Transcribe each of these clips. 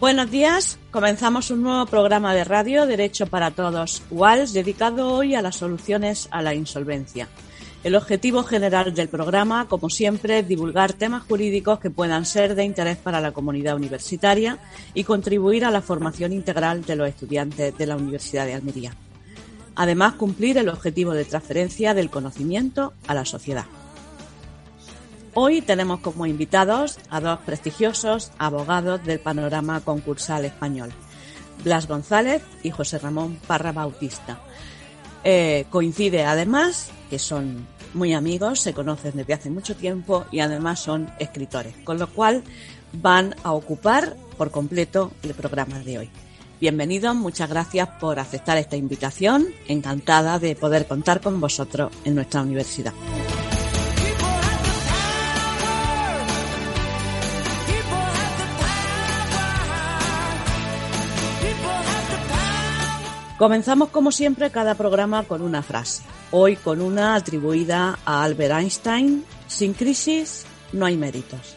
Buenos días, comenzamos un nuevo programa de radio Derecho para Todos, WALS, dedicado hoy a las soluciones a la insolvencia. El objetivo general del programa, como siempre, es divulgar temas jurídicos que puedan ser de interés para la comunidad universitaria y contribuir a la formación integral de los estudiantes de la Universidad de Almería. Además, cumplir el objetivo de transferencia del conocimiento a la sociedad. Hoy tenemos como invitados a dos prestigiosos abogados del panorama concursal español, Blas González y José Ramón Parra Bautista. Eh, coincide además que son muy amigos, se conocen desde hace mucho tiempo y además son escritores, con lo cual van a ocupar por completo el programa de hoy. Bienvenidos, muchas gracias por aceptar esta invitación, encantada de poder contar con vosotros en nuestra universidad. Comenzamos como siempre cada programa con una frase. Hoy con una atribuida a Albert Einstein. Sin crisis no hay méritos.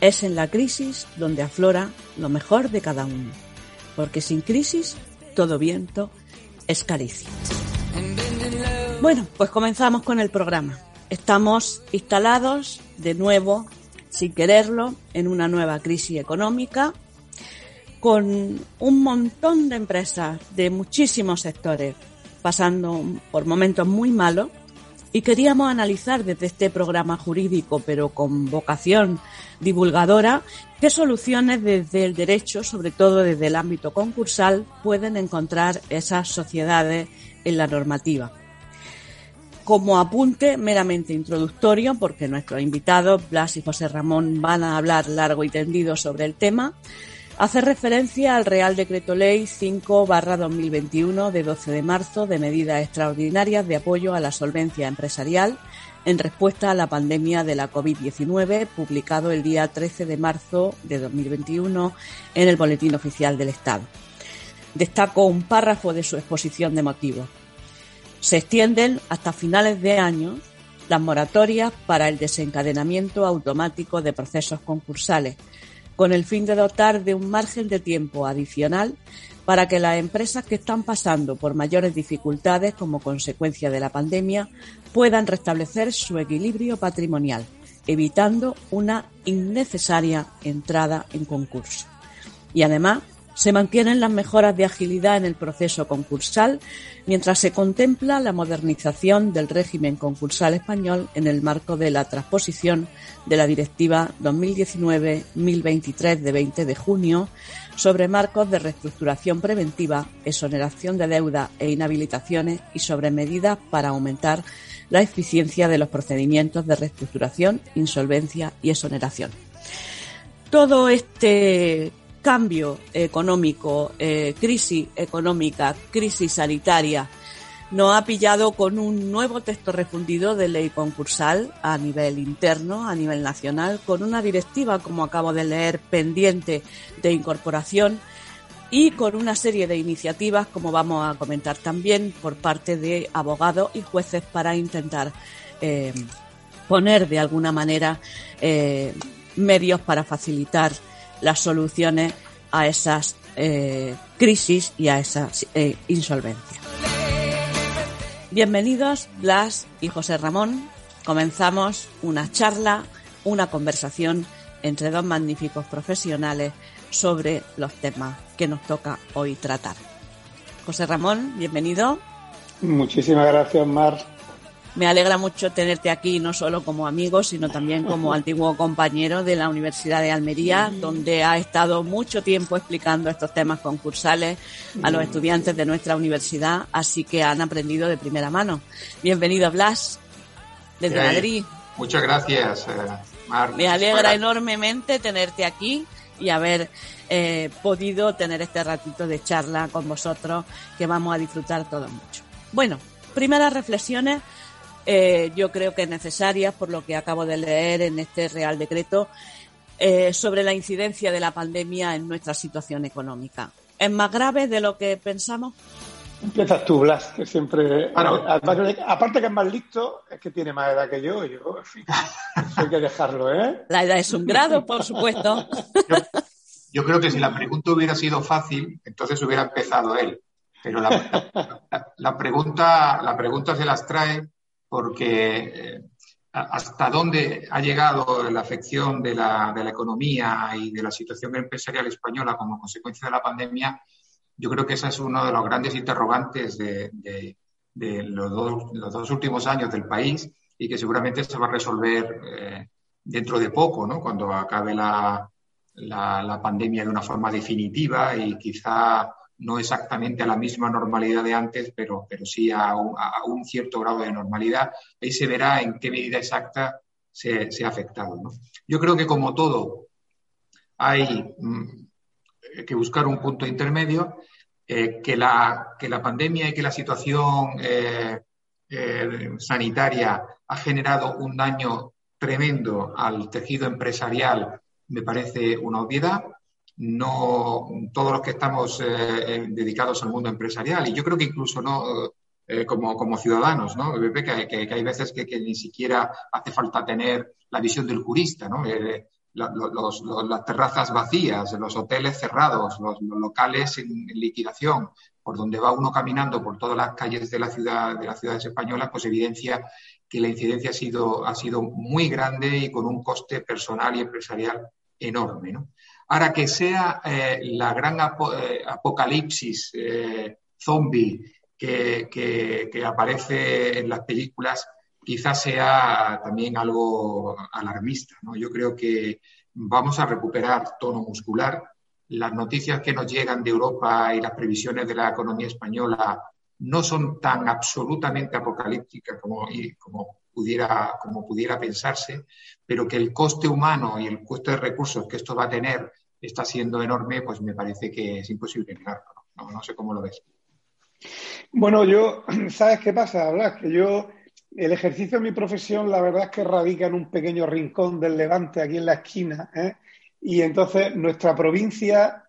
Es en la crisis donde aflora lo mejor de cada uno. Porque sin crisis todo viento es caricia. Bueno, pues comenzamos con el programa. Estamos instalados de nuevo, sin quererlo, en una nueva crisis económica con un montón de empresas de muchísimos sectores pasando por momentos muy malos y queríamos analizar desde este programa jurídico, pero con vocación divulgadora, qué soluciones desde el derecho, sobre todo desde el ámbito concursal, pueden encontrar esas sociedades en la normativa. Como apunte meramente introductorio, porque nuestros invitados, Blas y José Ramón, van a hablar largo y tendido sobre el tema, Hace referencia al Real Decreto Ley 5-2021 de 12 de marzo de medidas extraordinarias de apoyo a la solvencia empresarial en respuesta a la pandemia de la COVID-19, publicado el día 13 de marzo de 2021 en el Boletín Oficial del Estado. Destaco un párrafo de su exposición de motivos. Se extienden hasta finales de año las moratorias para el desencadenamiento automático de procesos concursales, con el fin de dotar de un margen de tiempo adicional para que las empresas que están pasando por mayores dificultades como consecuencia de la pandemia puedan restablecer su equilibrio patrimonial, evitando una innecesaria entrada en concurso. Y además, se mantienen las mejoras de agilidad en el proceso concursal mientras se contempla la modernización del régimen concursal español en el marco de la transposición de la Directiva 2019-1023 de 20 de junio sobre marcos de reestructuración preventiva, exoneración de deuda e inhabilitaciones y sobre medidas para aumentar la eficiencia de los procedimientos de reestructuración, insolvencia y exoneración. Todo este cambio económico, eh, crisis económica, crisis sanitaria, nos ha pillado con un nuevo texto refundido de ley concursal a nivel interno, a nivel nacional, con una directiva, como acabo de leer, pendiente de incorporación y con una serie de iniciativas, como vamos a comentar también, por parte de abogados y jueces para intentar eh, poner de alguna manera eh, medios para facilitar las soluciones a esas eh, crisis y a esas eh, insolvencias. Bienvenidos Blas y José Ramón. Comenzamos una charla, una conversación entre dos magníficos profesionales sobre los temas que nos toca hoy tratar. José Ramón, bienvenido. Muchísimas gracias, Mar. Me alegra mucho tenerte aquí, no solo como amigo, sino también como antiguo compañero de la Universidad de Almería, donde ha estado mucho tiempo explicando estos temas concursales a los estudiantes de nuestra universidad, así que han aprendido de primera mano. Bienvenido, Blas. desde Madrid. Muchas gracias, eh, Mar. Me alegra enormemente tenerte aquí y haber eh, podido tener este ratito de charla con vosotros que vamos a disfrutar todos mucho. Bueno, primeras reflexiones eh, yo creo que necesarias por lo que acabo de leer en este Real Decreto eh, sobre la incidencia de la pandemia en nuestra situación económica. ¿Es más grave de lo que pensamos? Empiezas tú, Blas, que siempre. Eh, aparte que es más listo, es que tiene más edad que yo. yo en fin, hay que dejarlo, ¿eh? La edad es un grado, por supuesto. Yo, creo que si la pregunta hubiera sido fácil, entonces hubiera empezado él. Pero la, pregunta, la pregunta se las trae porque eh, hasta dónde ha llegado la afección de la, de la economía y de la situación empresarial española como consecuencia de la pandemia yo creo que ese es uno de los grandes interrogantes de, los, dos, últimos años del país y que seguramente se va a resolver eh, dentro de poco, ¿no? cuando acabe la, pandemia de una forma definitiva y quizá no exactamente a la misma normalidad de antes, pero, pero sí a un, cierto grado de normalidad. Ahí se verá en qué medida exacta se, ha afectado. Yo creo que como todo hay mm, que buscar un punto intermedio eh, que, la, que la pandemia y que la situación eh, eh, sanitaria ha generado un daño tremendo al tejido empresarial me parece una obviedad. No todos los que estamos dedicados al mundo empresarial y yo creo que incluso no como, como, ciudadanos, ¿no? Que, hay veces que, ni siquiera hace falta tener la visión del jurista, ¿no? las terrazas vacías, los hoteles cerrados, los, locales en, liquidación, por donde va uno caminando por todas las calles de la ciudad, de las ciudades españolas, pues evidencia que la incidencia ha sido, ha sido muy grande y con un coste personal y empresarial enorme. Ahora que sea eh, la gran eh, apocalipsis eh, zombie que, aparece en las películas, quizás sea también algo alarmista. ¿no? Yo creo que vamos a recuperar tono muscular. Las noticias que nos llegan de Europa y las previsiones de la economía española no son tan absolutamente apocalípticas como, como, pudiera, como pudiera pensarse, pero que el coste humano y el coste de recursos que esto va a tener está siendo enorme, pues me parece que es imposible negarlo. No, sé cómo lo ves. Bueno, yo, ¿sabes qué pasa? Blas? Que yo el ejercicio de mi profesión, la verdad es que radica en un pequeño rincón del Levante, aquí en la esquina. ¿eh? Y entonces nuestra provincia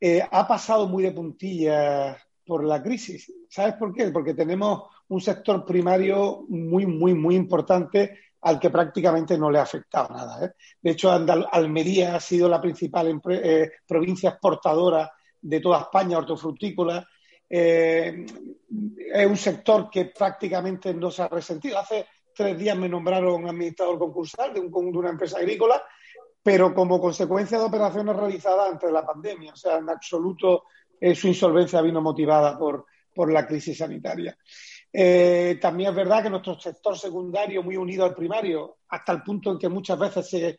eh, ha pasado muy de puntillas por la crisis. ¿Sabes por qué? Porque tenemos un sector primario muy, muy, muy importante al que prácticamente no le ha afectado nada. ¿eh? De hecho, Almería ha sido la principal provincia exportadora de toda España hortofrutícola eh, es un sector que prácticamente no se ha resentido. Hace tres días me nombraron administrador concursal de, de una empresa agrícola, pero como consecuencia de operaciones realizadas antes de la pandemia. O sea, en absoluto eh, su insolvencia vino motivada por, por la crisis sanitaria. Eh, también es verdad que nuestro sector secundario, muy unido al primario, hasta el punto en que muchas veces se,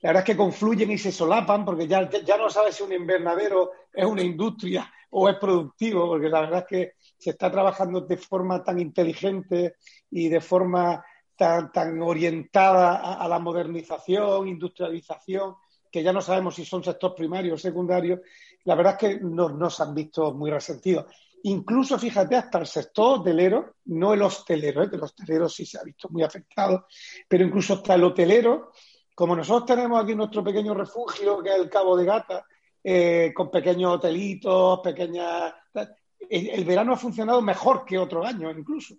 la verdad es que confluyen y se solapan, porque ya, ya no sabes si un invernadero es una industria o es productivo, porque la verdad es que se está trabajando de forma tan inteligente y de forma tan, tan orientada a, la modernización, industrialización, que ya no sabemos si son sector primario o secundario, la verdad es que no, se han visto muy resentidos. Incluso, fíjate, hasta el sector hotelero, no el hostelero, ¿eh? que el hostelero sí se ha visto muy afectado, pero incluso hasta el hotelero, como nosotros tenemos aquí nuestro pequeño refugio, que es el Cabo de Gata, eh, con pequeños hotelitos, pequeñas... El, verano ha funcionado mejor que otro año incluso.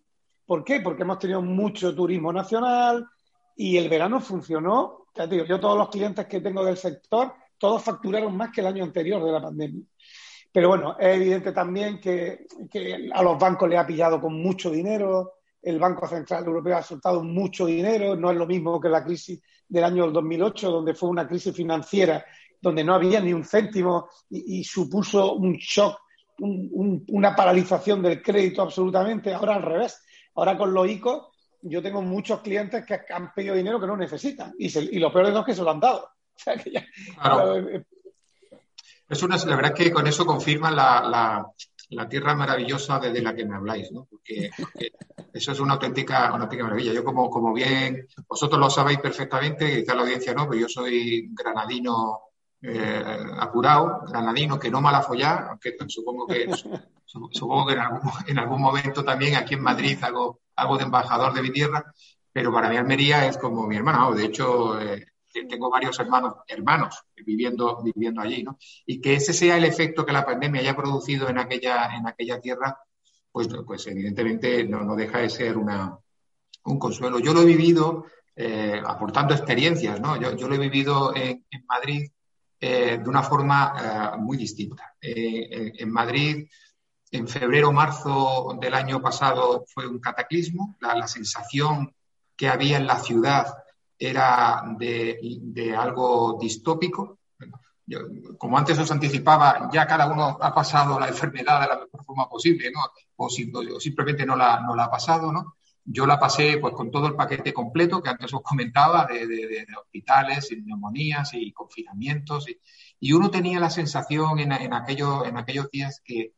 ¿Por qué? Porque hemos tenido mucho turismo nacional y el verano funcionó. Digo, yo todos los clientes que tengo del sector, todos facturaron más que el año anterior de la pandemia. Pero bueno, es evidente también que, que a los bancos le ha pillado con mucho dinero, el Banco Central Europeo ha soltado mucho dinero, no es lo mismo que la crisis del año 2008, donde fue una crisis financiera donde no había ni un céntimo y, supuso un shock, una paralización del crédito absolutamente. Ahora al revés. Ahora con los ICO, yo tengo muchos clientes que han pedido dinero que no necesitan y, lo peor de todo es que se lo han dado. es una, la verdad es que con eso confirman la, la tierra maravillosa desde la que me habláis, ¿no? Porque, eso es una auténtica, auténtica maravilla. Yo, como, como bien, vosotros lo sabéis perfectamente, quizá la audiencia no, pero yo soy granadino eh, apurado, granadino que no mala follar, aunque supongo que, supongo que en algún, en algún momento también aquí en Madrid hago, hago de embajador de mi tierra, pero para mí Almería es como mi hermana. De hecho, eh, tengo varios hermanos, hermanos viviendo, viviendo allí, ¿no? Y que ese sea el efecto que la pandemia haya producido en aquella, en aquella tierra, pues, pues evidentemente no, deja de ser una, un consuelo. Yo lo he vivido eh, aportando experiencias, ¿no? Yo, yo, lo he vivido en, Madrid eh, de una forma eh, muy distinta. en Madrid, en febrero marzo del año pasado fue un cataclismo, la sensación que había en la ciudad era de, algo distópico. como antes os anticipaba, ya cada uno ha pasado la enfermedad de la mejor forma posible, ¿no? O, simplemente no la, no la ha pasado, ¿no? Yo la pasé pues con todo el paquete completo que antes os comentaba de, hospitales y neumonías y confinamientos y, uno tenía la sensación en, en, aquello, en aquellos días que,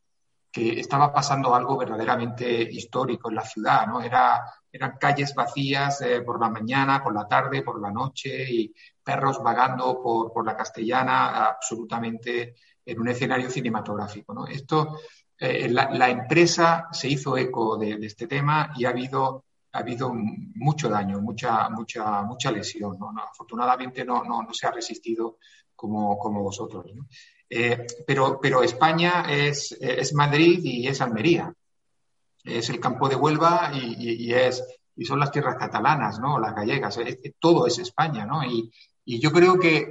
que estaba pasando algo verdaderamente histórico en la ciudad, ¿no? Era eran calles vacías eh, por la mañana, por la tarde, por la noche y perros vagando por, la castellana absolutamente en un escenario cinematográfico. ¿no? Esto, eh, la, empresa se hizo eco de, este tema y ha habido, ha habido mucho daño, mucha, mucha, mucha lesión. ¿no? afortunadamente no, no, se ha resistido como, como vosotros. Eh, pero, pero España es, es Madrid y es Almería es el campo de Huelva y, es, y son las tierras catalanas, ¿no? Las gallegas, todo es España, ¿no? Y, yo creo que,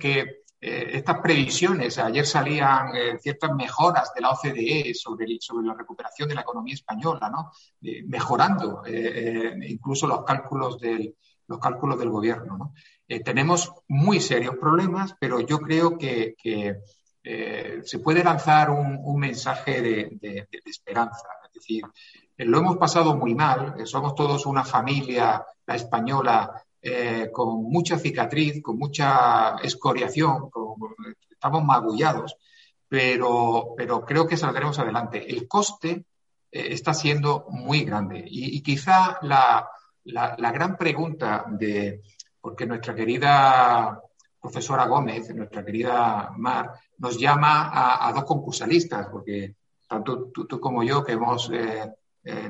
eh, estas previsiones, ayer salían eh, ciertas mejoras de la OCDE sobre, sobre la recuperación de la economía española, ¿no? Eh, mejorando incluso los cálculos del, los cálculos del gobierno, ¿no? tenemos muy serios problemas, pero yo creo que, se puede lanzar un, mensaje de, de, esperanza. Es decir, lo hemos pasado muy mal, eh, somos todos una familia, la española, eh, con mucha cicatriz, con mucha escoriación, estamos magullados, pero, pero creo que saldremos adelante. El coste está siendo muy grande y, quizá la, gran pregunta de, porque nuestra querida profesora Gómez, nuestra querida Mar, nos llama a, dos concursalistas, porque tanto tú, como yo, que hemos eh,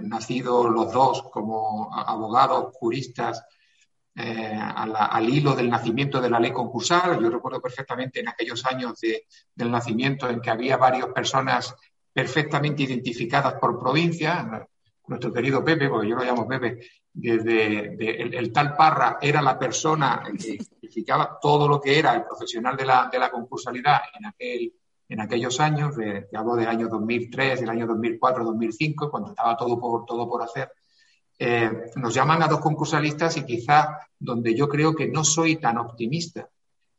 nacido los dos como abogados, juristas, eh, al, hilo del nacimiento de la ley concursal. Yo recuerdo perfectamente en aquellos años del nacimiento en que había varias personas perfectamente identificadas por provincia. Nuestro querido Pepe, porque yo lo llamo Pepe, desde el, tal Parra era la persona que identificaba todo lo que era el profesional de la, de la concursalidad en aquel en aquellos años, de, hablo del año 2003, del año 2004, 2005, cuando estaba todo por, todo por hacer, eh, nos llaman a dos concursalistas y quizá donde yo creo que no soy tan optimista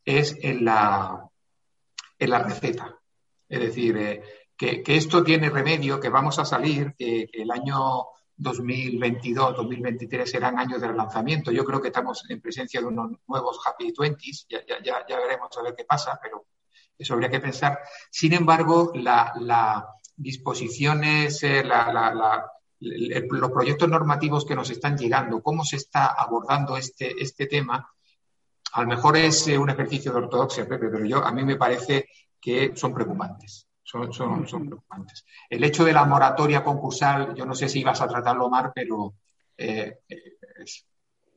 es en la, en la receta. Es decir, eh, que, esto tiene remedio, que vamos a salir, que, el año 2022, 2023 serán años de relanzamiento. Yo creo que estamos en presencia de unos nuevos Happy Twenties, ya, ya, ya veremos a ver qué pasa, pero eso habría que pensar. Sin embargo, las disposiciones, eh, los proyectos normativos que nos están llegando, cómo se está abordando este, este tema, a lo mejor es eh, un ejercicio de ortodoxia, Pepe, pero yo a mí me parece que son preocupantes. Son, son, preocupantes. El hecho de la moratoria concursal, yo no sé si ibas a tratarlo, Mar, pero eh,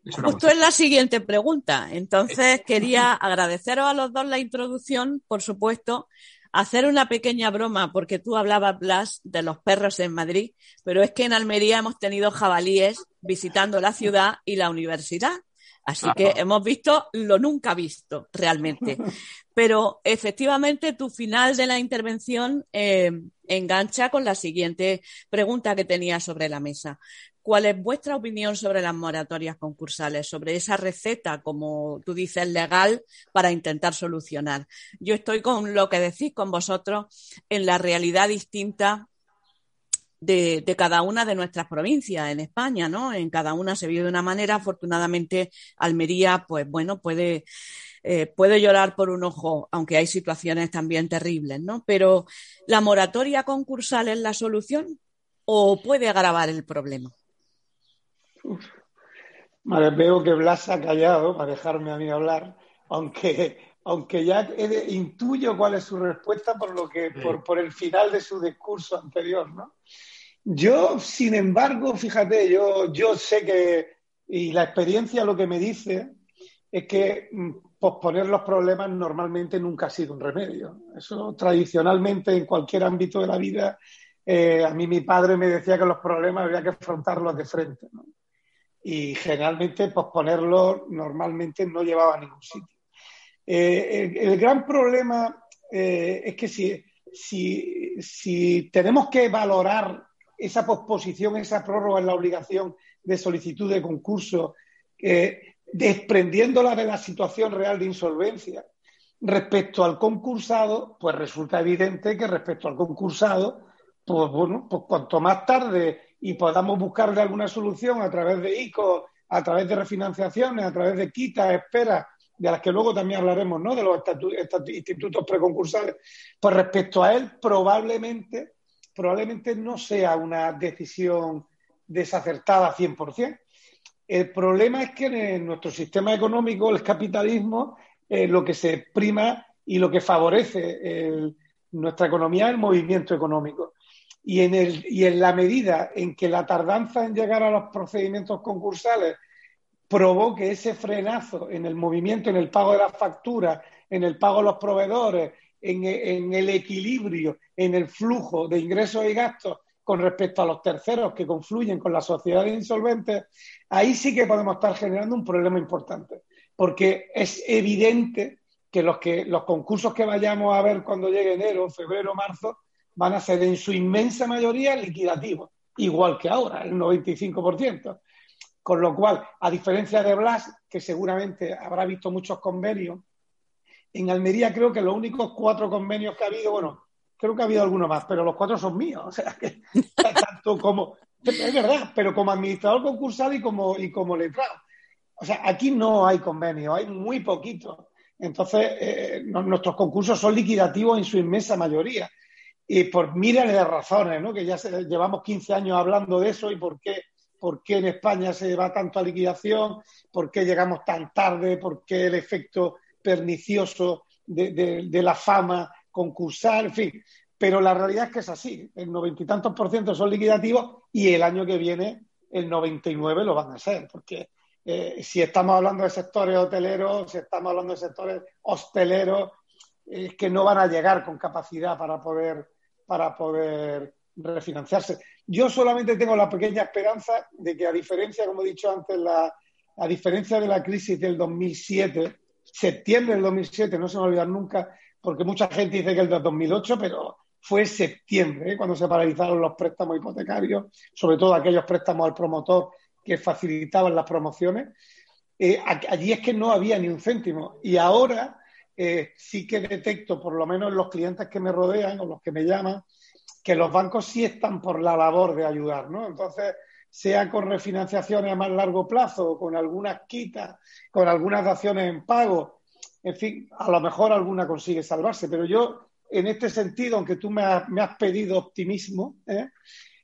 Justo es la siguiente pregunta. Entonces, quería agradeceros a los dos la introducción, por supuesto, hacer una pequeña broma, porque tú hablabas, Blas, de los perros en Madrid, pero es que en Almería hemos tenido jabalíes visitando la ciudad y la universidad. Así que hemos visto lo nunca visto, realmente. Pero efectivamente tu final de la intervención eh, engancha con la siguiente pregunta que tenía sobre la mesa. ¿Cuál es vuestra opinión sobre las moratorias concursales, sobre esa receta, como tú dices, legal para intentar solucionar? Yo estoy con lo que decís con vosotros en la realidad distinta de, cada una de nuestras provincias en España, ¿no? En cada una se vive de una manera. Afortunadamente, Almería, pues bueno, puede, eh, puede llorar por un ojo, aunque hay situaciones también terribles, ¿no? Pero ¿la moratoria concursal es la solución o puede agravar el problema? Uf. Vale, veo que Blas ha callado para dejarme a mí hablar, aunque, aunque ya intuyo cuál es su respuesta por lo que, sí. por, por el final de su discurso anterior, ¿no? Yo, sin embargo, fíjate, yo, yo sé que, y la experiencia lo que me dice es que mm, posponer los problemas normalmente nunca ha sido un remedio. Eso tradicionalmente en cualquier ámbito de la vida, eh, a mí mi padre me decía que los problemas había que afrontarlos de frente. ¿no? Y generalmente posponerlos normalmente no llevaba a ningún sitio. Eh, el, el, gran problema eh, es que si, si, si tenemos que valorar esa posposición, esa prórroga en la obligación de solicitud de concurso, eh, desprendiéndola de la situación real de insolvencia respecto al concursado, pues resulta evidente que respecto al concursado, pues bueno, pues cuanto más tarde y podamos buscarle alguna solución a través de ICO, a través de refinanciaciones, a través de quitas, esperas, de las que luego también hablaremos, ¿no? De los institutos preconcursales, pues respecto a él, probablemente probablemente no sea una decisión desacertada 100%. El problema es que en nuestro sistema económico, el capitalismo, eh, lo que se prima y lo que favorece nuestra economía es el movimiento económico. Y en, el, y en la medida en que la tardanza en llegar a los procedimientos concursales provoque ese frenazo en el movimiento, en el pago de las facturas, en el pago de los proveedores, en, el equilibrio, en el flujo de ingresos y gastos con respecto a los terceros que confluyen con las sociedades insolventes, ahí sí que podemos estar generando un problema importante, porque es evidente que los, que los concursos que vayamos a ver cuando llegue enero, febrero, marzo, van a ser en su inmensa mayoría liquidativos, igual que ahora, el 95%. Con lo cual, a diferencia de Blas, que seguramente habrá visto muchos convenios en Almería creo que los únicos cuatro convenios que ha habido, bueno, creo que ha habido alguno más, pero los cuatro son míos. O sea, que tanto como, es verdad, pero como administrador concursal y como, y como letrado. O sea, aquí no hay convenio, hay muy poquito. Entonces, eh, nuestros concursos son liquidativos en su inmensa mayoría. Y por miles de razones, ¿no? Que ya se, llevamos 15 años hablando de eso y por qué, por qué en España se va tanto a liquidación, por qué llegamos tan tarde, por qué el efecto pernicioso de, la fama concursal, en fin. Pero la realidad es que es así. El noventa y tantos por ciento son liquidativos y el año que viene el 99 lo van a ser, porque eh, si estamos hablando de sectores hoteleros, si estamos hablando de sectores hosteleros, es que no van a llegar con capacidad para poder, para poder refinanciarse. Yo solamente tengo la pequeña esperanza de que, a diferencia, como he dicho antes, la, a diferencia de la crisis del 2007, septiembre del 2007, no se me olvidar nunca, porque mucha gente dice que el de 2008, pero fue septiembre, ¿eh? cuando se paralizaron los préstamos hipotecarios, sobre todo aquellos préstamos al promotor que facilitaban las promociones. Eh, allí es que no había ni un céntimo. Y ahora eh, sí que detecto, por lo menos los clientes que me rodean o los que me llaman, que los bancos sí están por la labor de ayudar, ¿no? Entonces, sea con refinanciaciones a más largo plazo, con algunas quitas, con algunas daciones en pago, en fin, a lo mejor alguna consigue salvarse, pero yo, en este sentido, aunque tú me has, pedido optimismo, ¿eh?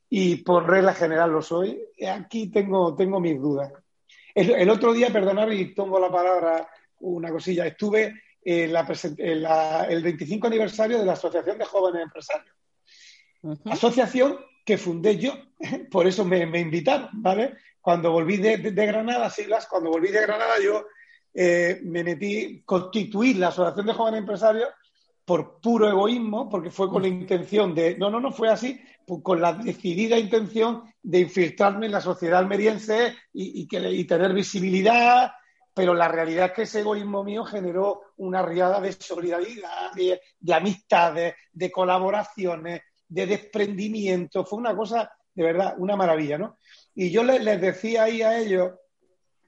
y por regla general lo soy, aquí tengo, tengo mis dudas. El, el otro día, perdonad y tomo la palabra una cosilla, estuve en, la, la, el 25 aniversario de la Asociación de Jóvenes Empresarios. Uh -huh. Asociación que fundé yo, por eso me, me invitaron, ¿vale? Cuando volví de, de, de, Granada, siglas, cuando volví de Granada yo eh, me metí, constituí la Asociación de Jóvenes Empresarios por puro egoísmo, porque fue con la intención de, no, no, no fue así, pues con la decidida intención de infiltrarme en la sociedad almeriense y, y, que, y tener visibilidad, pero la realidad es que ese egoísmo mío generó una riada de solidaridad, de, de amistades, de colaboraciones, de desprendimiento, fue una cosa de verdad, una maravilla, ¿no? Y yo les, decía ahí a ellos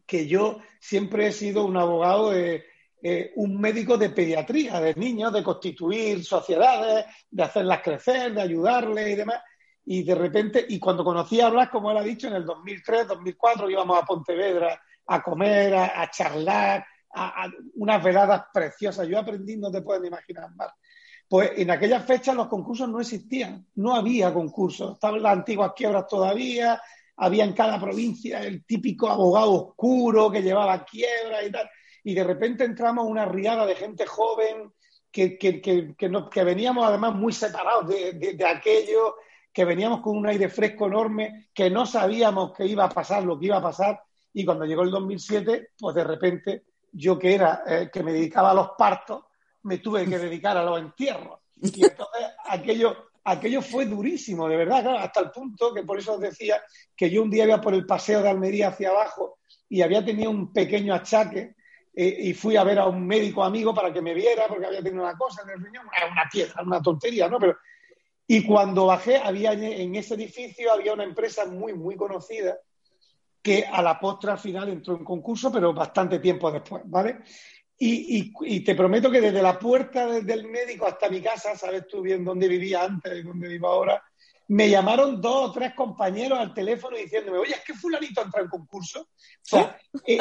que yo siempre he sido un abogado de eh, un médico de pediatría, de niños, de constituir sociedades, de hacerlas crecer, de ayudarles y demás. y de repente, y cuando conocí a Blas, como él ha dicho, en el 2003, 2004, íbamos a Pontevedra a comer, a, charlar, a, unas veladas preciosas. Yo aprendí, no te pueden imaginar más. Pues en aquellas fechas los concursos no existían, no había concursos, estaban las antiguas quiebras todavía, había en cada provincia el típico abogado oscuro que llevaba quiebras y tal, y de repente entramos una riada de gente joven que, que, que, que veníamos además muy separados de, de, aquello, que veníamos con un aire fresco enorme, que no sabíamos que iba a pasar lo que iba a pasar, y cuando llegó el 2007, pues de repente yo que era, eh, que me dedicaba a los partos, me tuve que dedicar a los entierros. Y entonces aquello, aquello fue durísimo, de verdad, hasta el punto que por eso os decía que yo un día iba por el paseo de Almería hacia abajo y había tenido un pequeño achaque eh, y fui a ver a un médico amigo para que me viera porque había tenido una cosa en el riñón, una piedra, una tontería, ¿no? Pero, y cuando bajé, había en ese edificio había una empresa muy, muy conocida que a la postre al final entró en concurso, pero bastante tiempo después, ¿vale? Y, te prometo que desde la puerta del médico hasta mi casa, sabes tú bien dónde vivía antes y dónde vivo ahora, me llamaron dos o tres compañeros al teléfono diciéndome, oye, es que fulanito entra en concurso. O sea, eh,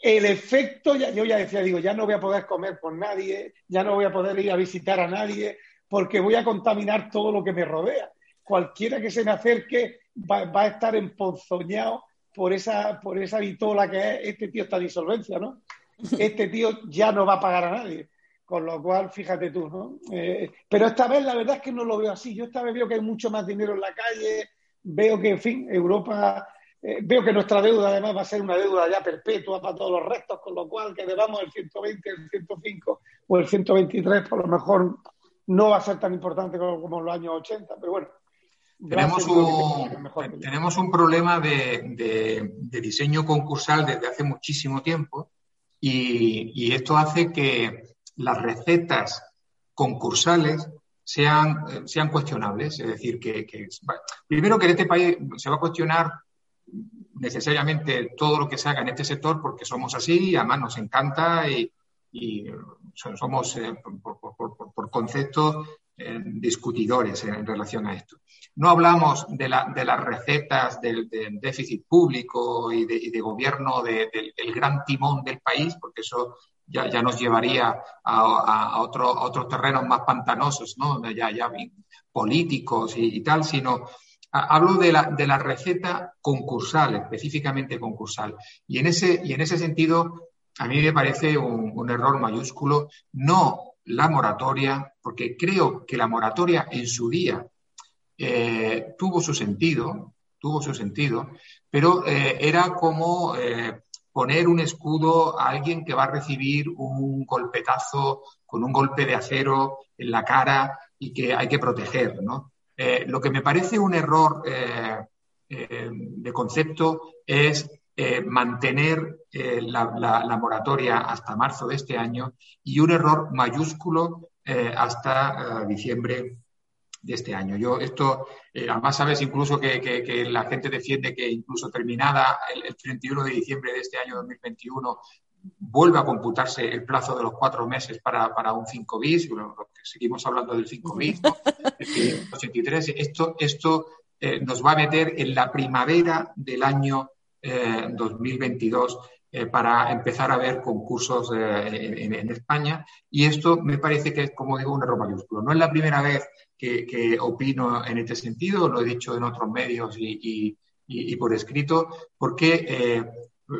el, efecto, yo ya decía, digo, ya no voy a poder comer con nadie, ya no voy a poder ir a visitar a nadie, porque voy a contaminar todo lo que me rodea. Cualquiera que se me acerque va, va a estar emponzoñado por esa, por esa vitola que es, este tío está en insolvencia, ¿no? este tío ya no va a pagar a nadie. Con lo cual, fíjate tú, ¿no? Eh, pero esta vez la verdad es que no lo veo así. Yo esta vez veo que hay mucho más dinero en la calle, veo que, en fin, Europa, eh, veo que nuestra deuda además va a ser una deuda ya perpetua para todos los restos, con lo cual que debamos el 120, el 105 o el 123, por lo mejor no va a ser tan importante como, en los años 80, pero bueno. Tenemos un, tenemos un problema de diseño concursal desde hace muchísimo tiempo y, esto hace que las recetas concursales sean, sean cuestionables. Es decir, que, primero que en este país se va a cuestionar necesariamente todo lo que se haga en este sector porque somos así, y además nos encanta y, somos eh, por, concepto eh, discutidores en, relación a esto. No hablamos de, la, de las recetas del, déficit público y de, gobierno del gran timón del país, porque eso ya, nos llevaría a, a, otros terrenos más pantanosos, ¿no? ya, políticos y, tal, sino hablo de la, de la receta concursal, específicamente concursal. Y en ese, y en ese sentido, a mí me parece un error mayúsculo no la moratoria, porque creo que la moratoria en su día eh, tuvo su sentido, tuvo su sentido, pero eh, era como eh, poner un escudo a alguien que va a recibir un golpetazo con un golpe de acero en la cara y que hay que proteger, lo que me parece un error de concepto es mantener la, moratoria hasta marzo de este año y un error mayúsculo hasta diciembre de este año. Yo esto, eh, además sabes incluso que, la gente defiende que incluso terminada el, 31 de diciembre de este año 2021 vuelve a computarse el plazo de los cuatro meses para, un 5 bis, seguimos hablando del 5 bis, Esto, esto eh, nos va a meter en la primavera del año 2022 eh, para empezar a ver concursos en, en, España. Y esto me parece que es, como digo, un error mayúsculo. No es la primera vez que, opino en este sentido, lo he dicho en otros medios y, por escrito, porque eh,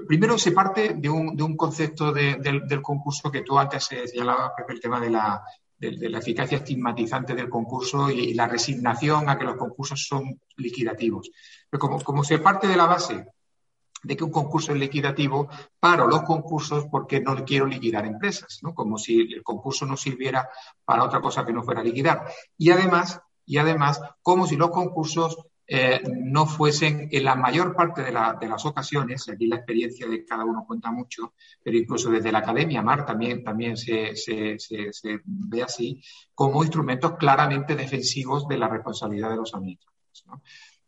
primero se parte de un, concepto del, concurso que tú antes señalabas, el tema de la, de, la eficacia estigmatizante del concurso y, la resignación a que los concursos son liquidativos. Pero como, como se parte de la base de que un concurso es liquidativo, paro los concursos porque no quiero liquidar empresas, ¿no? Como si el concurso no sirviera para otra cosa que no fuera liquidar. Y además, y además, como si los concursos eh, no fuesen en la mayor parte de, las ocasiones, aquí la experiencia de cada uno cuenta mucho, pero incluso desde la academia MAR también, también se, se, ve así, como instrumentos claramente defensivos de la responsabilidad de los administradores.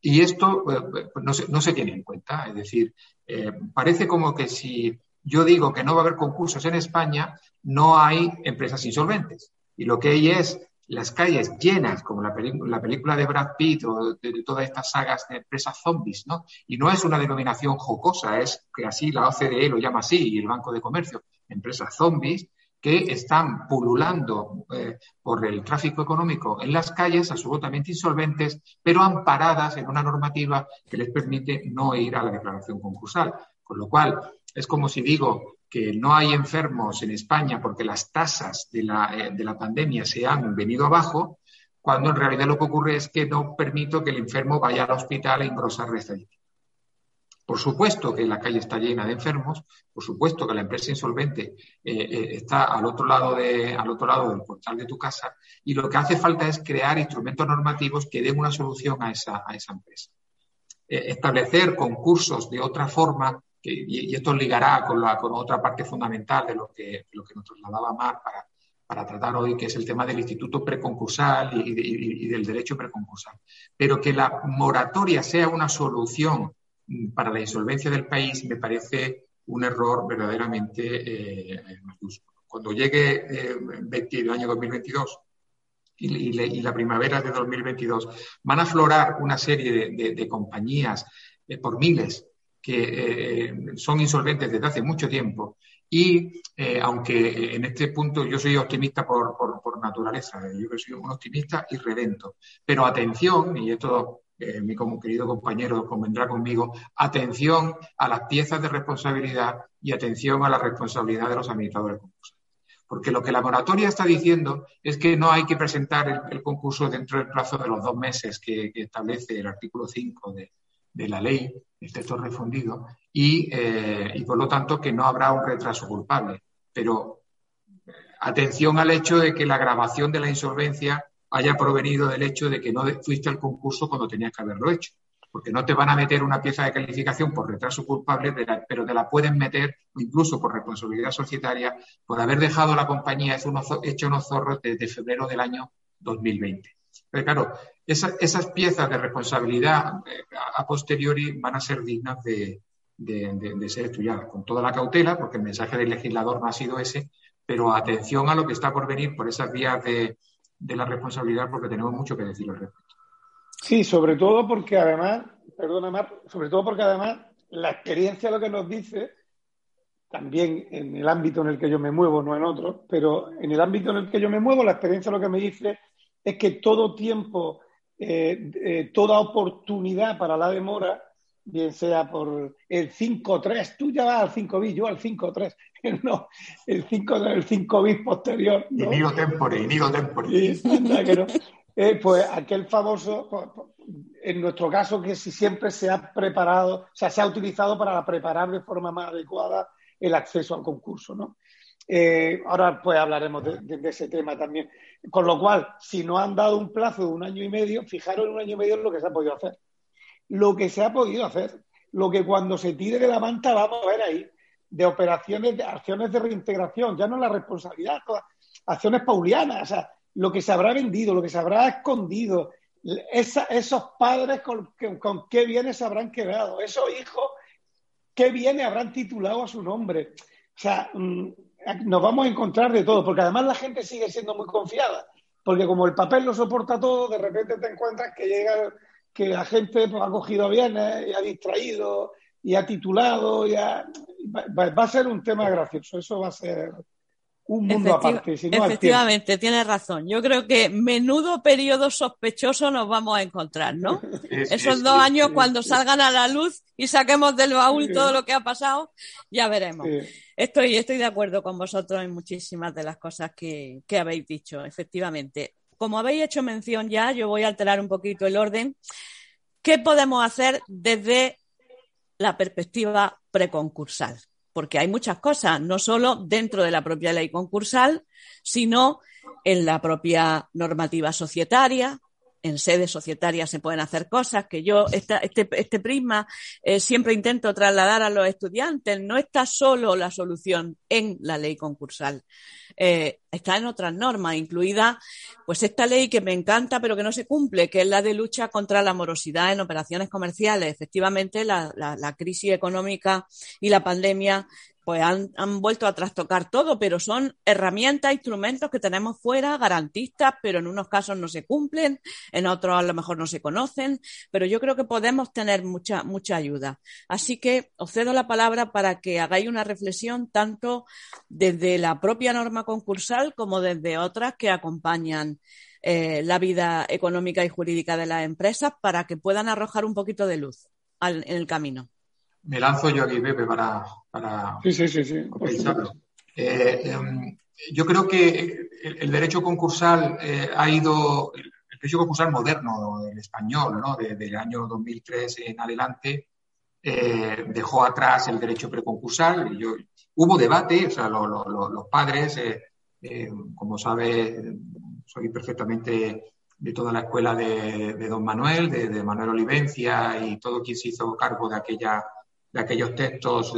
Y esto eh, pues, no, se, no, se, tiene en cuenta. Es decir, eh, parece como que si yo digo que no va a haber concursos en España, no hay empresas insolventes. Y lo que hay es las calles llenas, como la, la película de Brad Pitt o de, todas estas sagas de empresas zombies, ¿no? Y no es una denominación jocosa, es que así la OCDE lo llama así y el Banco de Comercio, empresas zombies, que están pululando eh, por el tráfico económico en las calles, absolutamente insolventes, pero amparadas en una normativa que les permite no ir a la declaración concursal. Con lo cual, es como si digo que no hay enfermos en España porque las tasas de la, eh, de la pandemia se han venido abajo, cuando en realidad lo que ocurre es que no permito que el enfermo vaya al hospital a engrosar la estadística. Por supuesto que la calle está llena de enfermos, por supuesto que la empresa insolvente eh, eh, está al otro, lado de, al otro lado del portal de tu casa y lo que hace falta es crear instrumentos normativos que den una solución a esa, a esa empresa. Eh, establecer concursos de otra forma, y, esto ligará con, la, con otra parte fundamental de lo que, lo que nos trasladaba Mar para, para tratar hoy, que es el tema del instituto preconcursal y, y, del derecho preconcursal. Pero que la moratoria sea una solución para la insolvencia del país me parece un error verdaderamente eh, Cuando llegue eh, el año 2022 y, la primavera de 2022, van a aflorar una serie de, compañías eh, por miles que eh, son insolventes desde hace mucho tiempo. Y aunque en este punto yo soy optimista por, por, naturaleza, yo soy un optimista y redento, pero atención, y esto mi querido compañero convendrá conmigo, atención a las piezas de responsabilidad y atención a la responsabilidad de los administradores concursales. Porque lo que la moratoria está diciendo es que no hay que presentar el, concurso dentro del plazo de los dos meses que, establece el artículo 5 de, la ley, el texto refundido, y, eh, y por lo tanto que no habrá un retraso culpable. Pero eh, atención al hecho de que la grabación de la insolvencia haya provenido del hecho de que no fuiste al concurso cuando tenías que haberlo hecho. Porque no te van a meter una pieza de calificación por retraso culpable, pero te la pueden meter incluso por responsabilidad societaria por haber dejado la compañía hecho unos zorros desde febrero del año 2020. Pero claro, esas piezas de responsabilidad eh, a posteriori van a ser dignas de, ser estudiadas con toda la cautela, porque el mensaje del legislador no ha sido ese, pero atención a lo que está por venir por esas vías de, de la responsabilidad porque tenemos mucho que decir al respecto. Sí, sobre todo porque además, perdona Mar, sobre todo porque además la experiencia lo que nos dice, también en el ámbito en el que yo me muevo, no en otro, pero en el ámbito en el que yo me muevo, la experiencia lo que me dice es que todo tiempo, eh, eh, toda oportunidad para la demora, bien sea por el 5-3, tú ya vas al 5 bis, yo al 5-3, no, el 5 el 5 bis posterior. ¿no? Inigo tempore, inigo tempore. Eh, pues aquel famoso, en nuestro caso, que si siempre se ha preparado, o sea, se ha utilizado para preparar de forma más adecuada el acceso al concurso, ¿no? Eh, ahora pues hablaremos de, ese tema también. Con lo cual, si no han dado un plazo de un año y medio, fijaros en un año y medio lo que se ha podido hacer. Lo que se ha podido hacer, lo que cuando se tire de la manta vamos a ver ahí, de operaciones, de acciones de reintegración, ya no la responsabilidad, acciones paulianas, o sea, lo que se habrá vendido, lo que se habrá escondido, esos padres con, con, qué bienes se habrán quedado, esos hijos, qué bienes habrán titulado a su nombre. O sea, mm, nos vamos a encontrar de todo, porque además la gente sigue siendo muy confiada, porque como el papel lo soporta todo, de repente te encuentras que llega que la gente pues, ha cogido bienes y ha distraído y ha titulado, ya va, a ser un tema gracioso, eso va a ser un mundo aparte. efectivamente, tienes razón. Yo creo que menudo periodo sospechoso nos vamos a encontrar, ¿no? Esos dos años cuando salgan a la luz y saquemos del baúl todo lo que ha pasado, ya veremos. Estoy, estoy de acuerdo con vosotros en muchísimas de las cosas que, que habéis dicho, efectivamente. Como habéis hecho mención ya, yo voy a alterar un poquito el orden. ¿Qué podemos hacer desde la perspectiva preconcursal, porque hay muchas cosas, no solo dentro de la propia ley concursal, sino en la propia normativa societaria, en sedes societarias se pueden hacer cosas que yo, este, este prisma eh, siempre intento trasladar a los estudiantes. No está solo la solución en la ley concursal, eh, está en otras normas, incluida pues esta ley que me encanta pero que no se cumple, que es la de lucha contra la morosidad en operaciones comerciales. Efectivamente, la, crisis económica y la pandemia pues han, han, vuelto a trastocar todo, pero son herramientas, instrumentos que tenemos fuera, garantistas, pero en unos casos no se cumplen, en otros a lo mejor no se conocen, pero yo creo que podemos tener mucha, mucha ayuda. Así que os cedo la palabra para que hagáis una reflexión tanto desde la propia norma concursal como desde otras que acompañan eh, la vida económica y jurídica de las empresas para que puedan arrojar un poquito de luz al, en el camino. Me lanzo yo aquí, Pepe, para, para sí, sí, sí, sí. Eh, em, yo creo que el, derecho concursal eh, ha ido, el derecho concursal moderno, el español, ¿no? desde el año 2003 en adelante, eh, dejó atrás el derecho preconcursal. Yo, hubo debate, o sea, los padres, como sabe, soy perfectamente de toda la escuela de, Don Manuel, de, Manuel Olivencia y todo quien se hizo cargo de, aquella, de aquellos textos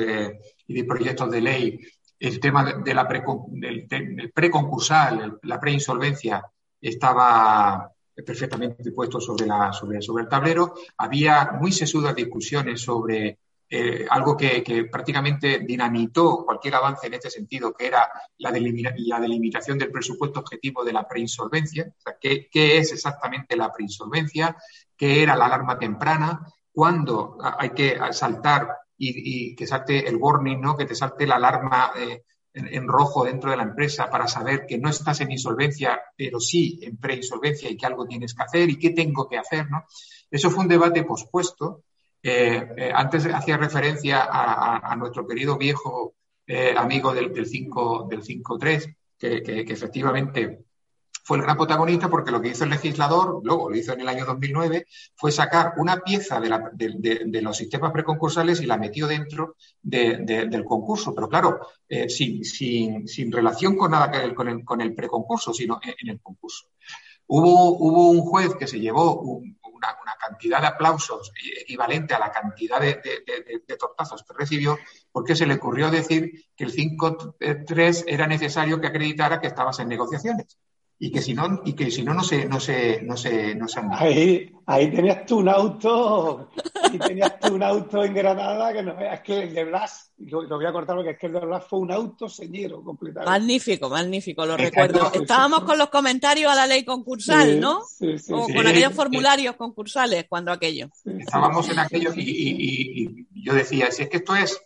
y de proyectos de ley. El tema de la del, preconcursal, la preinsolvencia, estaba perfectamente puesto sobre, la, sobre, sobre el tablero. Había muy sesudas discusiones sobre eh, algo que, prácticamente dinamitó cualquier avance en este sentido, que era la, delimitación del presupuesto objetivo de la preinsolvencia. O sea, ¿qué, es exactamente la preinsolvencia? ¿Qué era la alarma temprana? ¿Cuándo hay que saltar y, que salte el warning, ¿no? que te salte la alarma eh, en, rojo dentro de la empresa para saber que no estás en insolvencia, pero sí en preinsolvencia y que algo tienes que hacer y qué tengo que hacer? ¿no? Eso fue un debate pospuesto eh, eh, antes hacía referencia a, nuestro querido viejo amigo del, del 5-3, que, efectivamente fue el gran protagonista porque lo que hizo el legislador, luego lo hizo en el año 2009, fue sacar una pieza de, los sistemas preconcursales y la metió dentro del concurso. Pero claro, sin, sin, relación con nada con el, con el preconcurso, sino en, el concurso. Hubo, un juez que se llevó un, una, cantidad de aplausos equivalente a la cantidad de, tortazos que recibió, porque se le ocurrió decir que el 5-3 era necesario que acreditara que estabas en negociaciones y que si no, y que si no, no se, no se, no se, no se Ahí, ahí tenías tú un auto, ahí tenías tú un auto en Granada que no es que el de Blas, lo, voy a cortar porque es que el de Blas fue un auto señero completamente. Magnífico, magnífico, lo recuerdo. Estábamos con los comentarios a la ley concursal, ¿no? Sí, sí, o con aquellos formularios concursales cuando aquello. Estábamos en aquello y, y yo decía, si es que esto es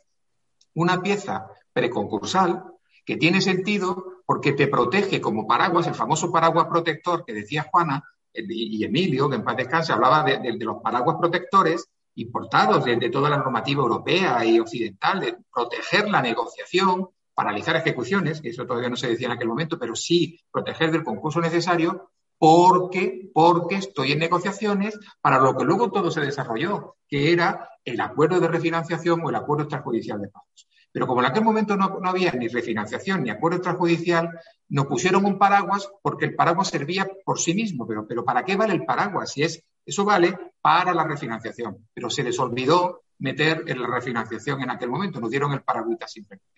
una pieza preconcursal que tiene sentido porque te protege como paraguas, el famoso paraguas protector que decía Juana y Emilio, que en paz descanse, hablaba de, los paraguas protectores importados de, toda la normativa europea y occidental, de proteger la negociación, paralizar ejecuciones, que eso todavía no se decía en aquel momento, pero sí proteger del concurso necesario porque, porque estoy en negociaciones para lo que luego todo se desarrolló, que era el acuerdo de refinanciación o el acuerdo extrajudicial de pagos. Pero como en aquel momento no, había ni refinanciación ni acuerdo extrajudicial, nos pusieron un paraguas porque el paraguas servía por sí mismo. Pero, ¿para qué vale el paraguas? Si es, eso vale para la refinanciación. Pero se les olvidó meter en la refinanciación en aquel momento, nos dieron el paragüita simplemente.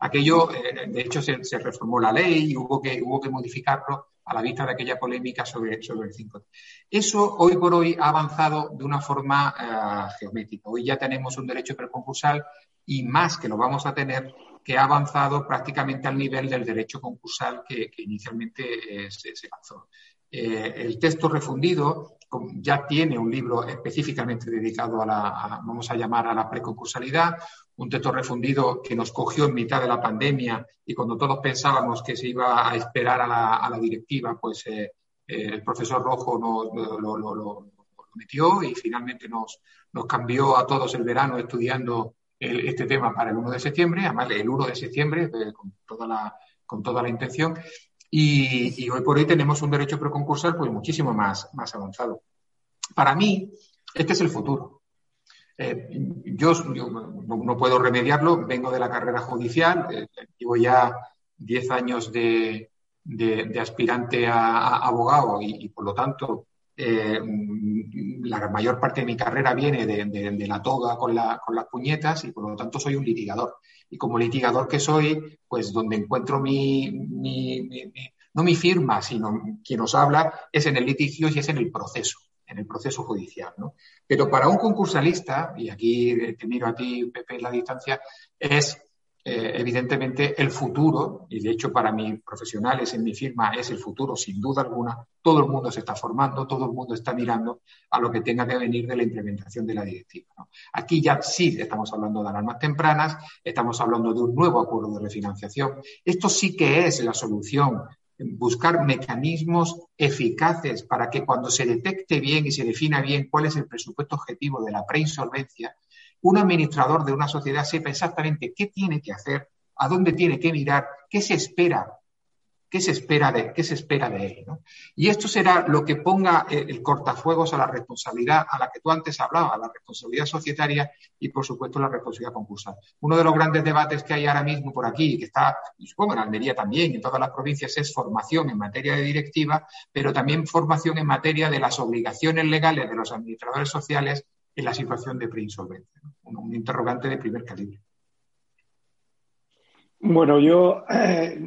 Aquello, eh, de hecho, se, reformó la ley y hubo que, modificarlo a la vista de aquella polémica sobre, sobre el 5. Eso hoy por hoy ha avanzado de una forma eh, geométrica. Hoy ya tenemos un derecho preconcursal y más que lo vamos a tener, que ha avanzado prácticamente al nivel del derecho concursal que, inicialmente eh, se, lanzó. Eh, el texto refundido ya tiene un libro específicamente dedicado a la, vamos a llamar, a la preconcursalidad, un texto refundido que nos cogió en mitad de la pandemia y cuando todos pensábamos que se iba a esperar a la, directiva, pues eh, el profesor Rojo lo, metió y finalmente nos, nos cambió a todos el verano estudiando este tema para el 1 de septiembre, además el 1 de septiembre, eh, con, toda la, con toda la intención. Y, hoy por hoy tenemos un derecho preconcursal pues muchísimo más, más avanzado. Para mí, este es el futuro. Eh, yo, no, puedo remediarlo, vengo de la carrera judicial, eh, llevo ya 10 años de, de, aspirante a, abogado y, por lo tanto eh, la mayor parte de mi carrera viene de, la toga con, la, con, las puñetas y por lo tanto soy un litigador. Y como litigador que soy, pues donde encuentro mi, no mi firma, sino quien nos habla es en el litigio y es en el proceso, en el proceso judicial. ¿no? Pero para un concursalista, y aquí te miro a ti, Pepe, en la distancia, es eh, evidentemente el futuro, y de hecho para mis profesionales en mi firma es el futuro sin duda alguna, todo el mundo se está formando, todo el mundo está mirando a lo que tenga que venir de la implementación de la directiva. Aquí ya sí estamos hablando de alarmas tempranas, estamos hablando de un nuevo acuerdo de refinanciación. Esto sí que es la solución buscar mecanismos eficaces para que cuando se detecte bien y se defina bien cuál es el presupuesto objetivo de la preinsolvencia, un administrador de una sociedad sepa exactamente qué tiene que hacer, a dónde tiene que mirar, qué se espera, qué se espera de, qué se espera de él. Y esto será lo que ponga el cortafuegos a la responsabilidad a la que tú antes hablabas, la responsabilidad societaria y, por supuesto, la responsabilidad concursal. Uno de los grandes debates que hay ahora mismo por aquí, que está, y supongo en Almería también, en todas las provincias, es formación en materia de directiva, pero también formación en materia de las obligaciones legales de los administradores sociales en la situación de preinsolvencia. Un, interrogante de primer calibre. Bueno, yo,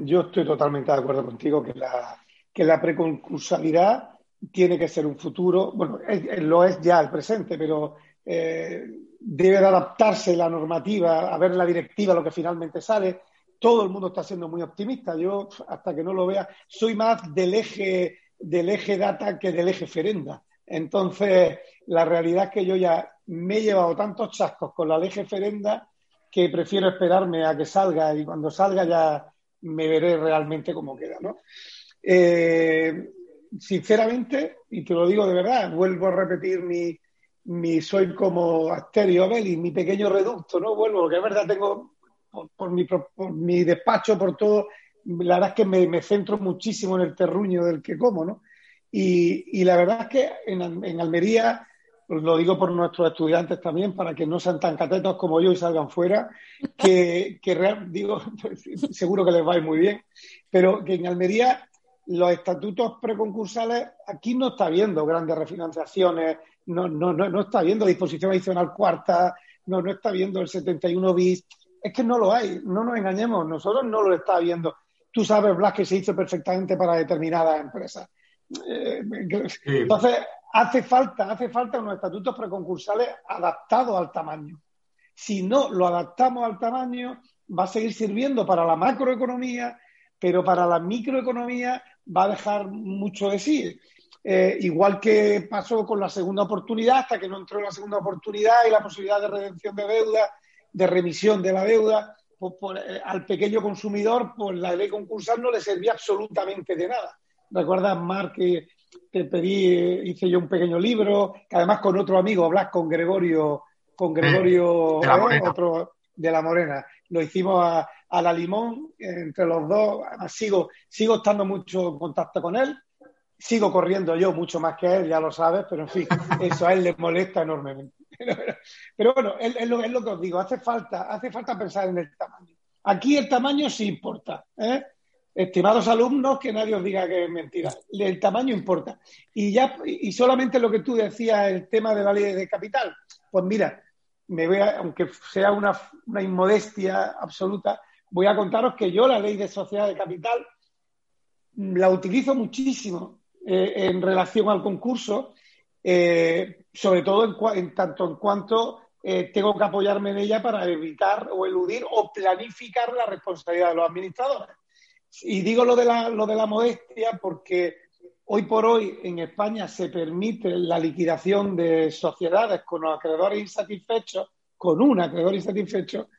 yo estoy totalmente de acuerdo contigo que la, que la preconcursalidad tiene que ser un futuro, bueno, lo es ya el presente, pero eh, debe de adaptarse la normativa a ver la directiva, lo que finalmente sale. Todo el mundo está siendo muy optimista. Yo, hasta que no lo vea, soy más del eje, del eje data que del eje ferenda. Entonces, la realidad es que yo ya me he llevado tantos chascos con la ley referenda que prefiero esperarme a que salga y cuando salga ya me veré realmente cómo queda, ¿no? Eh, sinceramente, y te lo digo de verdad, vuelvo a repetir mi, soy como Asterio y mi pequeño reducto, ¿no? Vuelvo, porque es verdad, tengo por, mi, mi, despacho, por todo, la verdad es que me, me, centro muchísimo en el terruño del que como, ¿no? Y, la verdad es que en, Almería, lo digo por nuestros estudiantes también, para que no sean tan catetos como yo y salgan fuera, que, digo, seguro que les va muy bien, pero que en Almería los estatutos preconcursales, aquí no está habiendo grandes refinanciaciones, no, no, no, no está habiendo disposición adicional cuarta, no, no está viendo el 71 bis. Es que no lo hay, no nos engañemos, nosotros no lo está viendo. Tú sabes, Blas, que se hizo perfectamente para determinadas empresas. Eh, entonces, hace falta, hace falta unos estatutos preconcursales adaptados al tamaño. Si no lo adaptamos al tamaño, va a seguir sirviendo para la macroeconomía, pero para la microeconomía va a dejar mucho de sí. Eh, igual que pasó con la segunda oportunidad, hasta que no entró la segunda oportunidad y la posibilidad de redención de deuda, de remisión de la deuda, pues, eh, al pequeño consumidor, pues la ley concursal no le servía absolutamente de nada. ¿Recuerdas, Mar, que te pedí, hice yo un pequeño libro, que además con otro amigo, hablas con Gregorio, con Gregorio, de, la ¿eh? otro de la Morena. Lo hicimos a, la limón, entre los dos. sigo, sigo estando mucho en contacto con él. Sigo corriendo yo mucho más que él, ya lo sabes, pero en fin, eso a él le molesta enormemente. Pero, bueno, es, lo, es, lo, que os digo, hace falta, hace falta pensar en el tamaño. Aquí el tamaño sí importa. ¿eh? Estimados alumnos, que nadie os diga que es mentira. El tamaño importa. Y ya, y solamente lo que tú decías, el tema de la ley de capital. Pues mira, me voy aunque sea una, inmodestia absoluta, voy a contaros que yo la ley de sociedad de capital la utilizo muchísimo eh, en relación al concurso, eh, sobre todo en, tanto en cuanto eh, tengo que apoyarme en ella para evitar o eludir o planificar la responsabilidad de los administradores. Y digo lo de la, lo de la modestia porque hoy por hoy en España se permite la liquidación de sociedades con los acreedores insatisfechos, con un acreedor insatisfecho,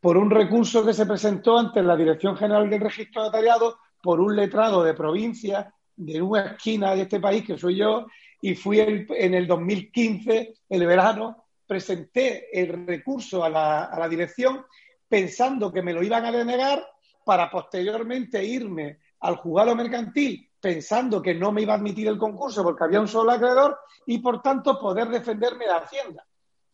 por un recurso que se presentó ante la Dirección General del Registro Notariado por un letrado de provincia de una esquina de este país, que soy yo, y fui en el 2015, el verano, presenté el recurso a la, a la dirección pensando que me lo iban a denegar para posteriormente irme al juzgado mercantil pensando que no me iba a admitir el concurso porque había un solo acreedor y por tanto poder defenderme de Hacienda.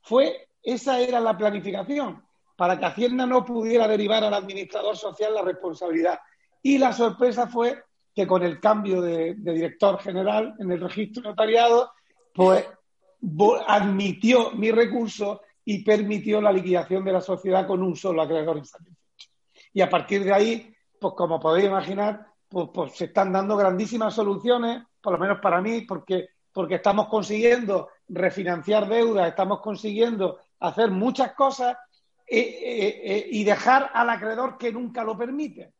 Fue, esa era la planificación, para que Hacienda no pudiera derivar al administrador social la responsabilidad. Y la sorpresa fue que con el cambio de, director general en el registro notariado, pues admitió mi recurso y permitió la liquidación de la sociedad con un solo acreedor insatisfecho. Y a partir de ahí, pues como podéis imaginar, pues, pues, se están dando grandísimas soluciones, por lo menos para mí, porque, porque estamos consiguiendo refinanciar deuda, estamos consiguiendo hacer muchas cosas y dejar al acreedor que nunca lo permite.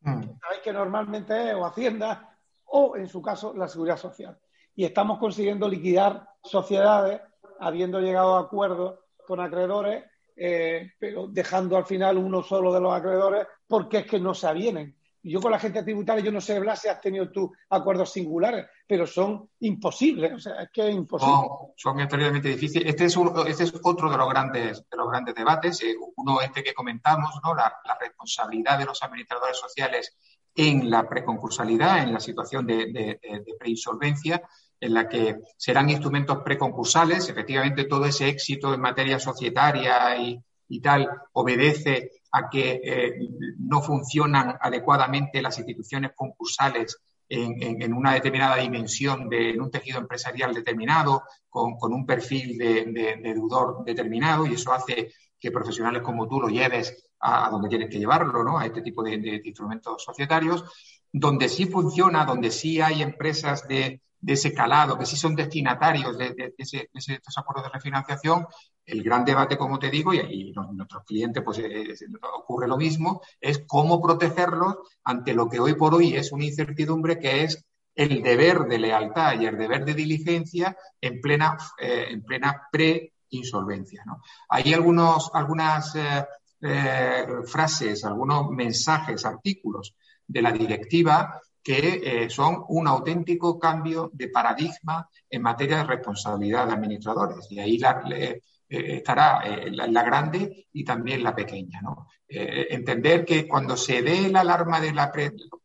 Mm. Sabéis que normalmente es o Hacienda o, en su caso, la Seguridad Social. Y estamos consiguiendo liquidar sociedades habiendo llegado a acuerdos con acreedores, eh, pero dejando al final uno solo de los acreedores porque es que no se avienen. Yo con la gente tributaria, yo no sé, Blas, si has tenido tú acuerdos singulares, pero son imposibles, o sea, es que es imposible. son extremadamente difíciles. Este es, este es otro de los grandes, de los grandes debates. Eh, uno este que comentamos, ¿no? La, responsabilidad de los administradores sociales en la preconcursalidad, en la situación de preinsolvencia en la que serán instrumentos preconcursales. Efectivamente, todo ese éxito en materia societaria y, tal obedece a que eh, no funcionan adecuadamente las instituciones concursales en, una determinada dimensión de en un tejido empresarial determinado, con, un perfil de, deudor determinado, y eso hace que profesionales como tú lo lleves a, donde tienes que llevarlo, ¿no? a este tipo de instrumentos societarios. Donde sí funciona, donde sí hay empresas de, de ese calado, que sí son destinatarios de, estos acuerdos de refinanciación, el gran debate, como te digo, y, nuestros clientes pues eh, ocurre lo mismo, es cómo protegerlos ante lo que hoy por hoy es una incertidumbre que es el deber de lealtad y el deber de diligencia en plena, eh, en plena pre-insolvencia. Hay algunos, algunas eh, frases, algunos mensajes, artículos de la directiva que eh, son un auténtico cambio de paradigma en materia de responsabilidad de administradores. Y ahí eh, estará eh, la, grande y también la pequeña. entender que cuando se dé la alarma, de la,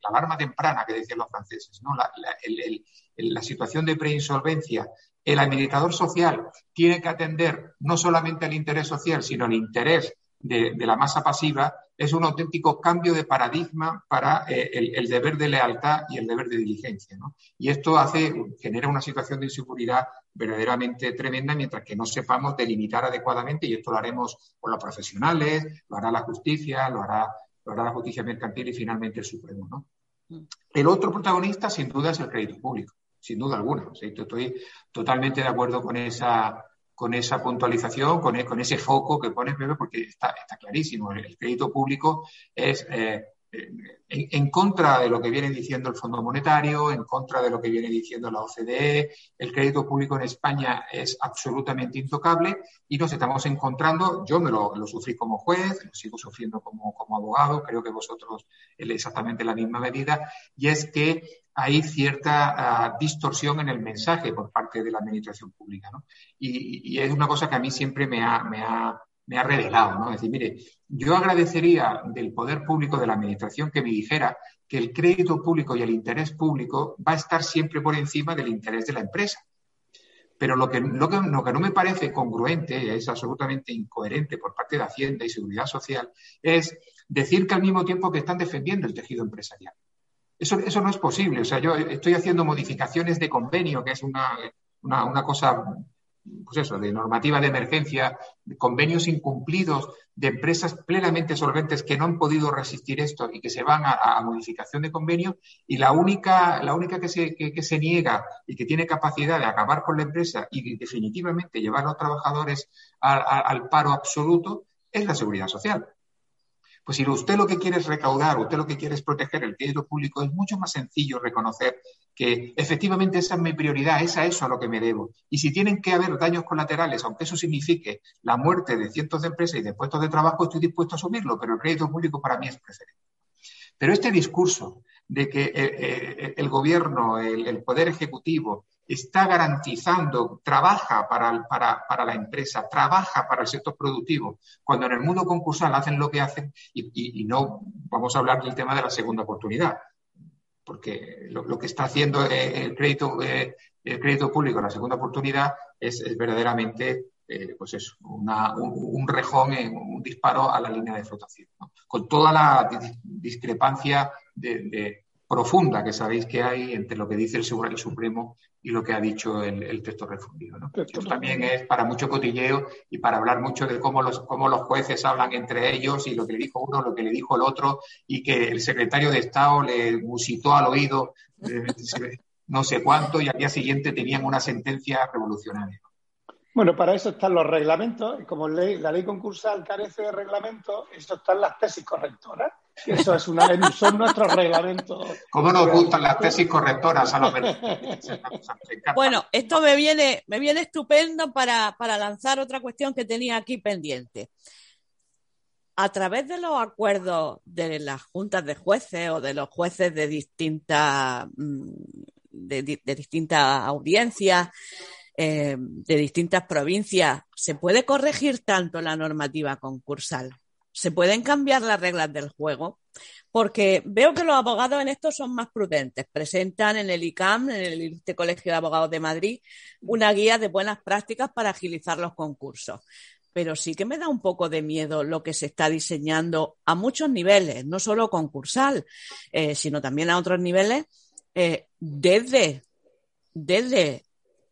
alarma temprana, que decían los franceses, ¿no? la, la situación de preinsolvencia, el administrador social tiene que atender no solamente al interés social, sino al interés de, la masa pasiva es un auténtico cambio de paradigma para eh, el, deber de lealtad y el deber de diligencia. Y esto hace, genera una situación de inseguridad verdaderamente tremenda mientras que no sepamos delimitar adecuadamente, y esto lo haremos con los profesionales, lo hará la justicia, lo hará, lo hará la justicia mercantil y finalmente el Supremo. Mm. El otro protagonista, sin duda, es el crédito público, sin duda alguna. estoy totalmente de acuerdo con esa con esa puntualización, con, e, con ese foco que pones, Pepe, porque está, está clarísimo. El, crédito público es eh, en, contra de lo que viene diciendo el Fondo Monetario, en contra de lo que viene diciendo la OCDE. El crédito público en España es absolutamente intocable y nos estamos encontrando, yo me lo, sufrí como juez, lo sigo sufriendo como, como abogado, creo que vosotros exactamente la misma medida, y es que hay cierta ah, distorsión en el mensaje por parte de la administración pública. ¿no? Y, es una cosa que a mí siempre me ha, me ha, me ha revelado. ¿no? Es decir, mire, yo agradecería del poder público, de la administración, que me dijera que el crédito público y el interés público va a estar siempre por encima del interés de la empresa. Pero lo que, lo que, no me parece congruente, es absolutamente incoherente por parte de Hacienda y Seguridad Social, es decir que al mismo tiempo que están defendiendo el tejido empresarial. Eso, eso no es posible. O sea, yo estoy haciendo modificaciones de convenio, que es una, una, cosa, pues eso, de normativa de emergencia, de convenios incumplidos de empresas plenamente solventes que no han podido resistir esto y que se van a, modificación de convenio y la única, la única que, se, que, se niega y que tiene capacidad de acabar con la empresa y definitivamente llevar a los trabajadores al paro absoluto es la seguridad social. Pues si usted lo que quiere es recaudar, usted lo que quiere es proteger el crédito público, es mucho más sencillo reconocer que efectivamente esa es mi prioridad, es a eso a lo que me debo. Y si tienen que haber daños colaterales, aunque eso signifique la muerte de cientos de empresas y de puestos de trabajo, estoy dispuesto a asumirlo, pero el crédito público para mí es preferente. Pero este discurso de que eh, eh, el, gobierno, el Poder Ejecutivo, está garantizando, trabaja para, la empresa, trabaja para el sector productivo, cuando en el mundo concursal hacen lo que hacen y, no vamos a hablar del tema de la segunda oportunidad, porque lo, que está haciendo eh, el crédito, eh, el crédito público la segunda oportunidad es, verdaderamente eh, pues eso, un, rejón, un disparo a la línea de flotación, con toda la discrepancia de profunda que sabéis que hay entre lo que dice el Supremo y lo que ha dicho el, texto refundido. Esto también es para mucho cotilleo y para hablar mucho de cómo los, cómo los jueces hablan entre ellos y lo que le dijo uno, lo que le dijo el otro y que el secretario de Estado le musitó al oído eh, no sé cuánto y al día siguiente tenían una sentencia revolucionaria. Bueno, para eso están los reglamentos, como ley, la ley concursal carece de reglamentos, eso están las tesis correctoras. Eso es una, son nuestros reglamentos. ¿Cómo nos gustan las tesis correctoras a los Bueno, esto me viene, me viene estupendo para, para lanzar otra cuestión que tenía aquí pendiente. A través de los acuerdos de las juntas de jueces o de los jueces de distintas mm, de, de distintas audiencias, eh, de distintas provincias, ¿se puede corregir tanto la normativa concursal? ¿Se pueden cambiar las reglas del juego? Porque veo que los abogados en esto son más prudentes. Presentan en el ICAM, en el Colegio de Abogados de Madrid, una guía de buenas prácticas para agilizar los concursos. Pero sí que me da un poco de miedo lo que se está diseñando a muchos niveles, no solo concursal, eh, sino también a otros niveles, eh, desde, desde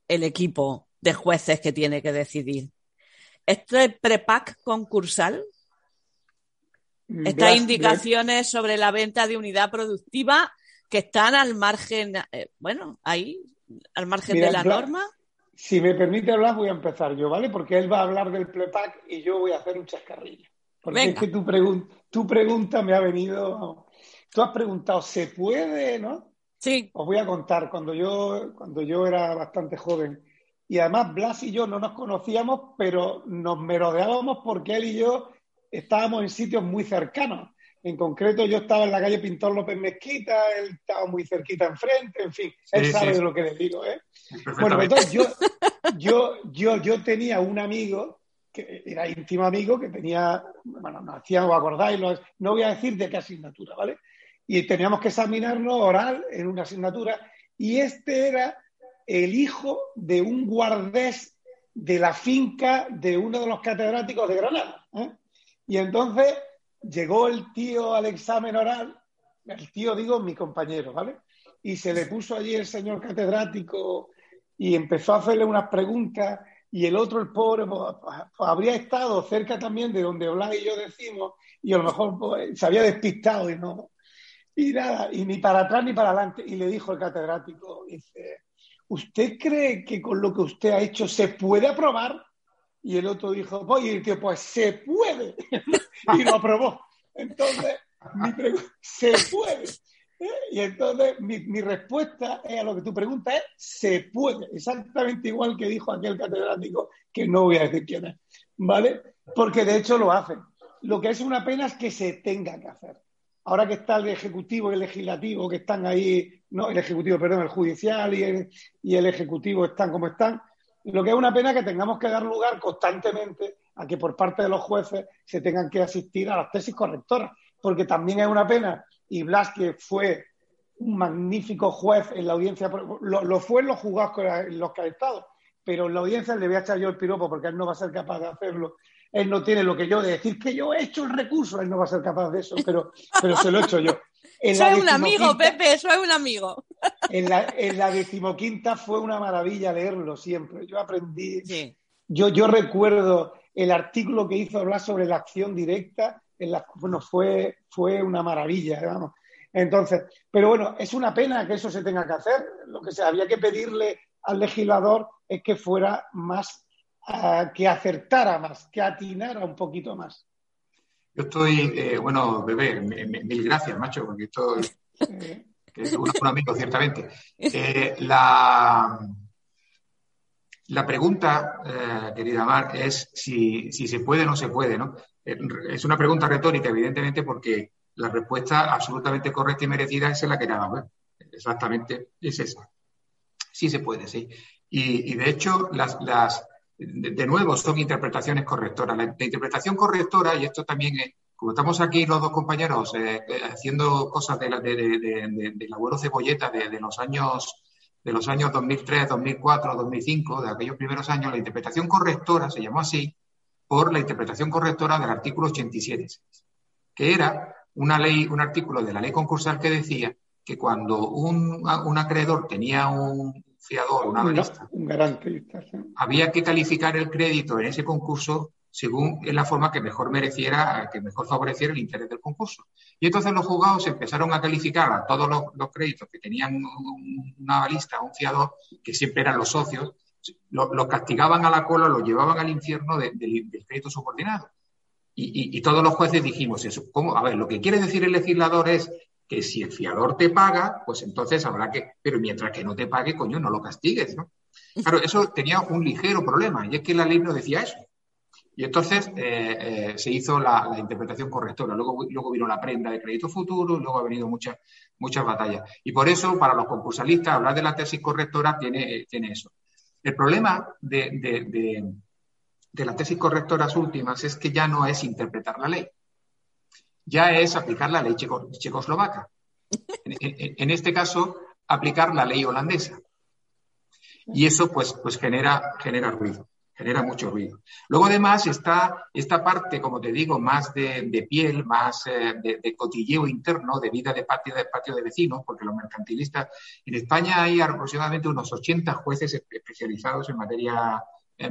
el equipo de jueces que tiene que decidir. ¿Este prepack concursal? Mm, Estas indicaciones sobre la venta de unidad productiva que están al margen, eh, bueno, ahí, al margen de la norma. Si me permite hablar, voy a empezar yo, ¿vale? Porque él va a hablar del prepack y yo voy a hacer un chascarrillo. Porque es que tu, tu pregunta me ha venido. Tú has preguntado, ¿se puede, no? Sí. Os voy a contar, cuando yo, cuando yo era bastante joven, y además Blas y yo no nos conocíamos, pero nos merodeábamos porque él y yo estábamos en sitios muy cercanos. En concreto, yo estaba en la calle Pintor López Mezquita, él estaba muy cerquita enfrente, en fin, él sabe de lo que le digo, ¿eh? Bueno, entonces yo, yo, yo, yo tenía un amigo que era íntimo amigo, que tenía, bueno, nos hacíamos, acordáis, no voy a decir de qué asignatura, ¿vale? y teníamos que examinarnos oral en una asignatura y este era el hijo de un guardés de la finca de uno de los catedráticos de Granada. ¿eh? Y entonces llegó el tío al examen oral, el tío digo mi compañero, ¿vale? Y se le puso allí el señor catedrático y empezó a hacerle unas preguntas y el otro, el pobre, pues, pues, habría estado cerca también de donde Blas y yo decimos y a lo mejor pues, se había despistado y no, y nada, y ni para atrás ni para adelante. Y le dijo el catedrático, dice, ¿usted cree que con lo que usted ha hecho se puede aprobar? Y el otro dijo, pues, y el tío, pues se puede. y lo aprobó. Entonces, mi pregunta, se puede. ¿Eh? Y entonces mi, respuesta a lo que tu pregunta es, se puede. Exactamente igual que dijo aquel catedrático, que no voy a decir quién es. ¿Vale? Porque de hecho lo hacen. Lo que es una pena es que se tenga que hacer ahora que está el Ejecutivo y el Legislativo, que están ahí, no, el Ejecutivo, perdón, el Judicial y el, y el Ejecutivo están como están, lo que es una pena que tengamos que dar lugar constantemente a que por parte de los jueces se tengan que asistir a las tesis correctoras, porque también es una pena, y Blas, que fue un magnífico juez en la audiencia, lo, fue en los juzgados en los que ha estado, pero en la audiencia le voy a echar yo el piropo porque él no va a ser capaz de hacerlo él no tiene lo que yo de decir que yo he hecho el recurso, él no va a ser capaz de eso, pero, pero se lo he hecho yo. Soy un amigo, Pepe, soy un amigo. En la, en la decimoquinta fue una maravilla leerlo siempre. Yo aprendí. Yo, yo recuerdo el artículo que hizo hablar sobre la acción directa. En la, bueno, fue, fue una maravilla, vamos. Entonces, pero bueno, es una pena que eso se tenga que hacer. Lo que se había que pedirle al legislador es que fuera más que acertara más, que atinara un poquito más. Yo estoy, eh, bueno, bebé, mil gracias, macho, porque esto es un, amigo, ciertamente. Eh, la, la pregunta, eh, querida Mar, es si, si, se puede o no se puede, ¿no? Es una pregunta retórica, evidentemente, porque la respuesta absolutamente correcta y merecida es la que nada Exactamente, es esa. Sí se puede, sí. Y, y de hecho, las, las, de, nuevo, son interpretaciones correctoras. La, interpretación correctora, y esto también es, como estamos aquí los dos compañeros eh, eh, haciendo cosas de, la, de, de, abuelo cebolleta de, los años de los años 2003, 2004, 2005, de aquellos primeros años, la interpretación correctora se llamó así por la interpretación correctora del artículo 87, que era una ley, un artículo de la ley concursal que decía que cuando un, un acreedor tenía un, fiador, una Un garantista. Había que calificar el crédito en ese concurso según en la forma que mejor mereciera, que mejor favoreciera el interés del concurso. Y entonces los juzgados empezaron a calificar a todos los, créditos que tenían una balista, un fiador, que siempre eran los socios, Los castigaban a la cola, los llevaban al infierno del crédito subordinado. Y, todos los jueces dijimos eso. ¿Cómo? A ver, lo que quiere decir el legislador es que si el fiador te paga, pues entonces habrá que, pero mientras que no te pague, coño, no lo castigues, ¿no? Claro, eso tenía un ligero problema, y es que la ley no decía eso. Y entonces eh, eh, se hizo la, interpretación correctora. Luego, luego vino la prenda de crédito futuro, luego ha venido muchas muchas batallas. Y por eso, para los concursalistas, hablar de la tesis correctora tiene, tiene eso. El problema de, las tesis correctoras últimas es que ya no es interpretar la ley, ya es aplicar la ley checoslovaca. En, este caso, aplicar la ley holandesa. Y eso, pues, pues genera, genera ruido genera mucho ruido. Luego, además, está esta parte, como te digo, más de, piel, más eh, de, cotilleo interno, de vida de patio, de patio de vecinos, porque los mercantilistas, en España hay aproximadamente unos 80 jueces especializados en materia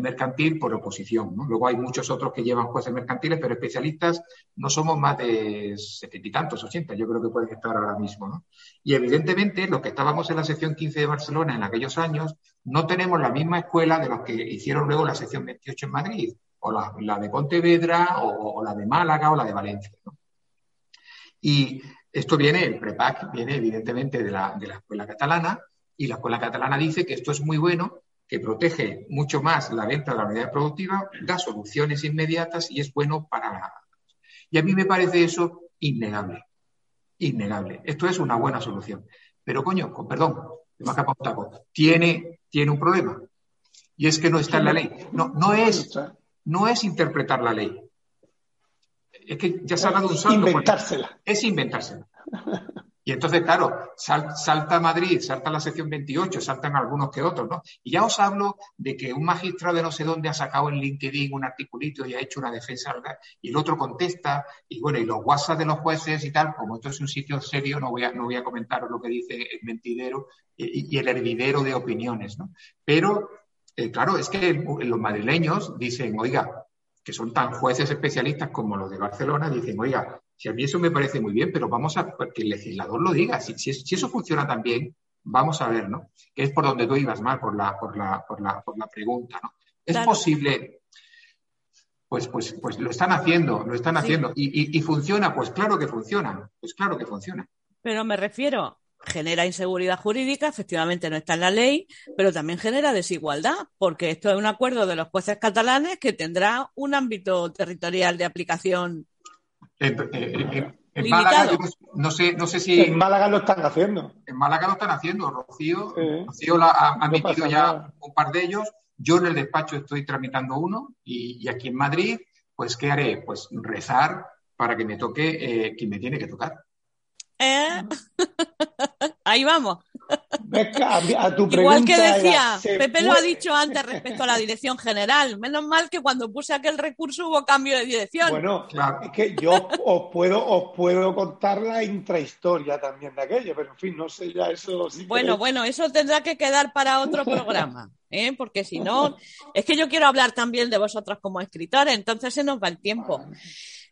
mercantil por oposición. Luego hay muchos otros que llevan jueces mercantiles, pero especialistas no somos más de setenta y tantos, ochenta, yo creo que pueden estar ahora mismo. Y evidentemente, los que estábamos en la sección 15 de Barcelona en aquellos años, no tenemos la misma escuela de los que hicieron luego la sección 28 en Madrid, o la, de Pontevedra, o, la de Málaga, o la de Valencia. Y esto viene, el PREPAC viene evidentemente de la, de la escuela catalana, y la escuela catalana dice que esto es muy bueno que protege mucho más la venta de la unidad productiva, da soluciones inmediatas y es bueno para la... Y a mí me parece eso innegable, innegable. Esto es una buena solución. Pero coño, con perdón, me tiene, tiene un problema. Y es que no está en la ley. No, no, es, no es interpretar la ley. Es que ya se ha dado un salto. Inventársela. Es inventársela. Y entonces, claro, salta Madrid, salta la sección 28, saltan algunos que otros, ¿no? Y ya os hablo de que un magistrado de no sé dónde ha sacado en LinkedIn un articulito y ha hecho una defensa, y el otro contesta, y bueno, y los WhatsApp de los jueces y tal, como esto es un sitio serio, no voy a, no voy a comentaros lo que dice el mentidero y, el hervidero de opiniones, ¿no? Pero, eh, claro, es que los madrileños dicen, oiga, que son tan jueces especialistas como los de Barcelona, dicen, oiga, si a mí eso me parece muy bien, pero vamos a que el legislador lo diga. Si, si, eso funciona tan bien, vamos a ver, ¿no? Que es por donde tú ibas mal, por la, por la, por la, por la pregunta, ¿no? Es posible, pues, pues, pues lo están haciendo, lo están haciendo. Y, y, funciona, pues claro que funciona, pues claro que funciona. Pero me refiero, genera inseguridad jurídica, efectivamente no está en la ley, pero también genera desigualdad, porque esto es un acuerdo de los jueces catalanes que tendrá un ámbito territorial de aplicación en Málaga, no sé, no sé si. En Málaga lo están haciendo. En Málaga lo están haciendo. Rocío, Rocío ha, admitido ya un par de ellos. Yo en el despacho estoy tramitando uno y, aquí en Madrid, pues, ¿qué haré? Pues rezar para que me toque eh, quien me tiene que tocar. ¿Eh? Ahí vamos. A tu Igual que decía, Pepe lo ha dicho antes respecto a la dirección general. Menos mal que cuando puse aquel recurso hubo cambio de dirección. Bueno, es que yo os puedo, os puedo contar la intrahistoria también de aquello, pero en fin, no sé ya eso. bueno, bueno, eso tendrá que quedar para otro programa. ¿eh? porque si no, es que yo quiero hablar también de vosotros como escritores, entonces se nos va el tiempo.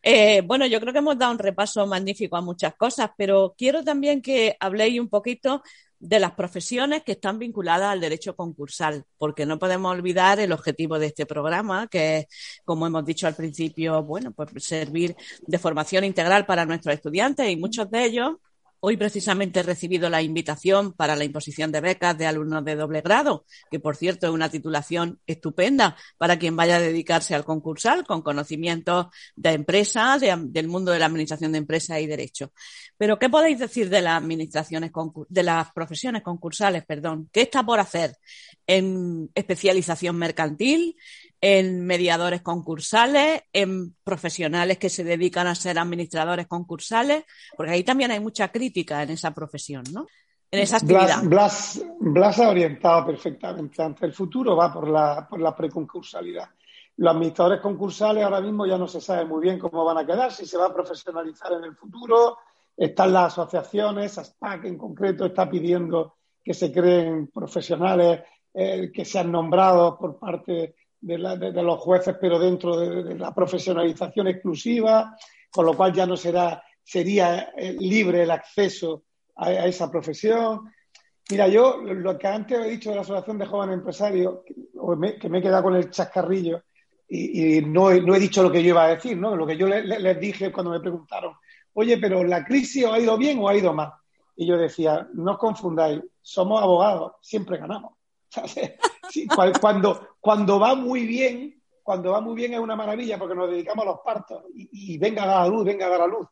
Eh, bueno, yo creo que hemos dado un repaso magnífico a muchas cosas, pero quiero también que habléis un poquito de las profesiones que están vinculadas al derecho concursal, porque no podemos olvidar el objetivo de este programa, que es, como hemos dicho al principio, bueno, pues servir de formación integral para nuestros estudiantes y muchos de ellos Hoy precisamente he recibido la invitación para la imposición de becas de alumnos de doble grado, que por cierto es una titulación estupenda para quien vaya a dedicarse al concursal con conocimientos de empresa, del mundo de la administración de empresas y derecho. Pero ¿qué podéis decir de las administraciones de las profesiones concursales, perdón? ¿Qué está por hacer en especialización mercantil, en mediadores concursales, en profesionales que se dedican a ser administradores concursales, porque ahí también hay mucha crítica en esa profesión, ¿no? En esa actividad. Blas, Blas, ha orientado perfectamente ante el futuro, va por la, por la preconcursalidad. Los administradores concursales ahora mismo ya no se sabe muy bien cómo van a quedar, si se va a profesionalizar en el futuro. Están las asociaciones, ASPAC en concreto está pidiendo que se creen profesionales eh, que sean nombrados por parte de, los jueces, pero dentro de, la profesionalización exclusiva, con lo cual ya no será, sería eh, libre el acceso a, esa profesión. Mira, yo lo que antes he dicho de la Asociación de Jóvenes Empresarios, que me, he quedado con el chascarrillo y, no, he, dicho lo que yo iba a decir, ¿no? Lo que yo les dije cuando me preguntaron, oye, pero ¿la crisis ha ido bien o ha ido mal? Y yo decía, no os confundáis, somos abogados, siempre ganamos. Cuando, cuando va muy bien, cuando va muy bien es una maravilla porque nos dedicamos a los partos y, venga a dar a luz, venga a dar a luz.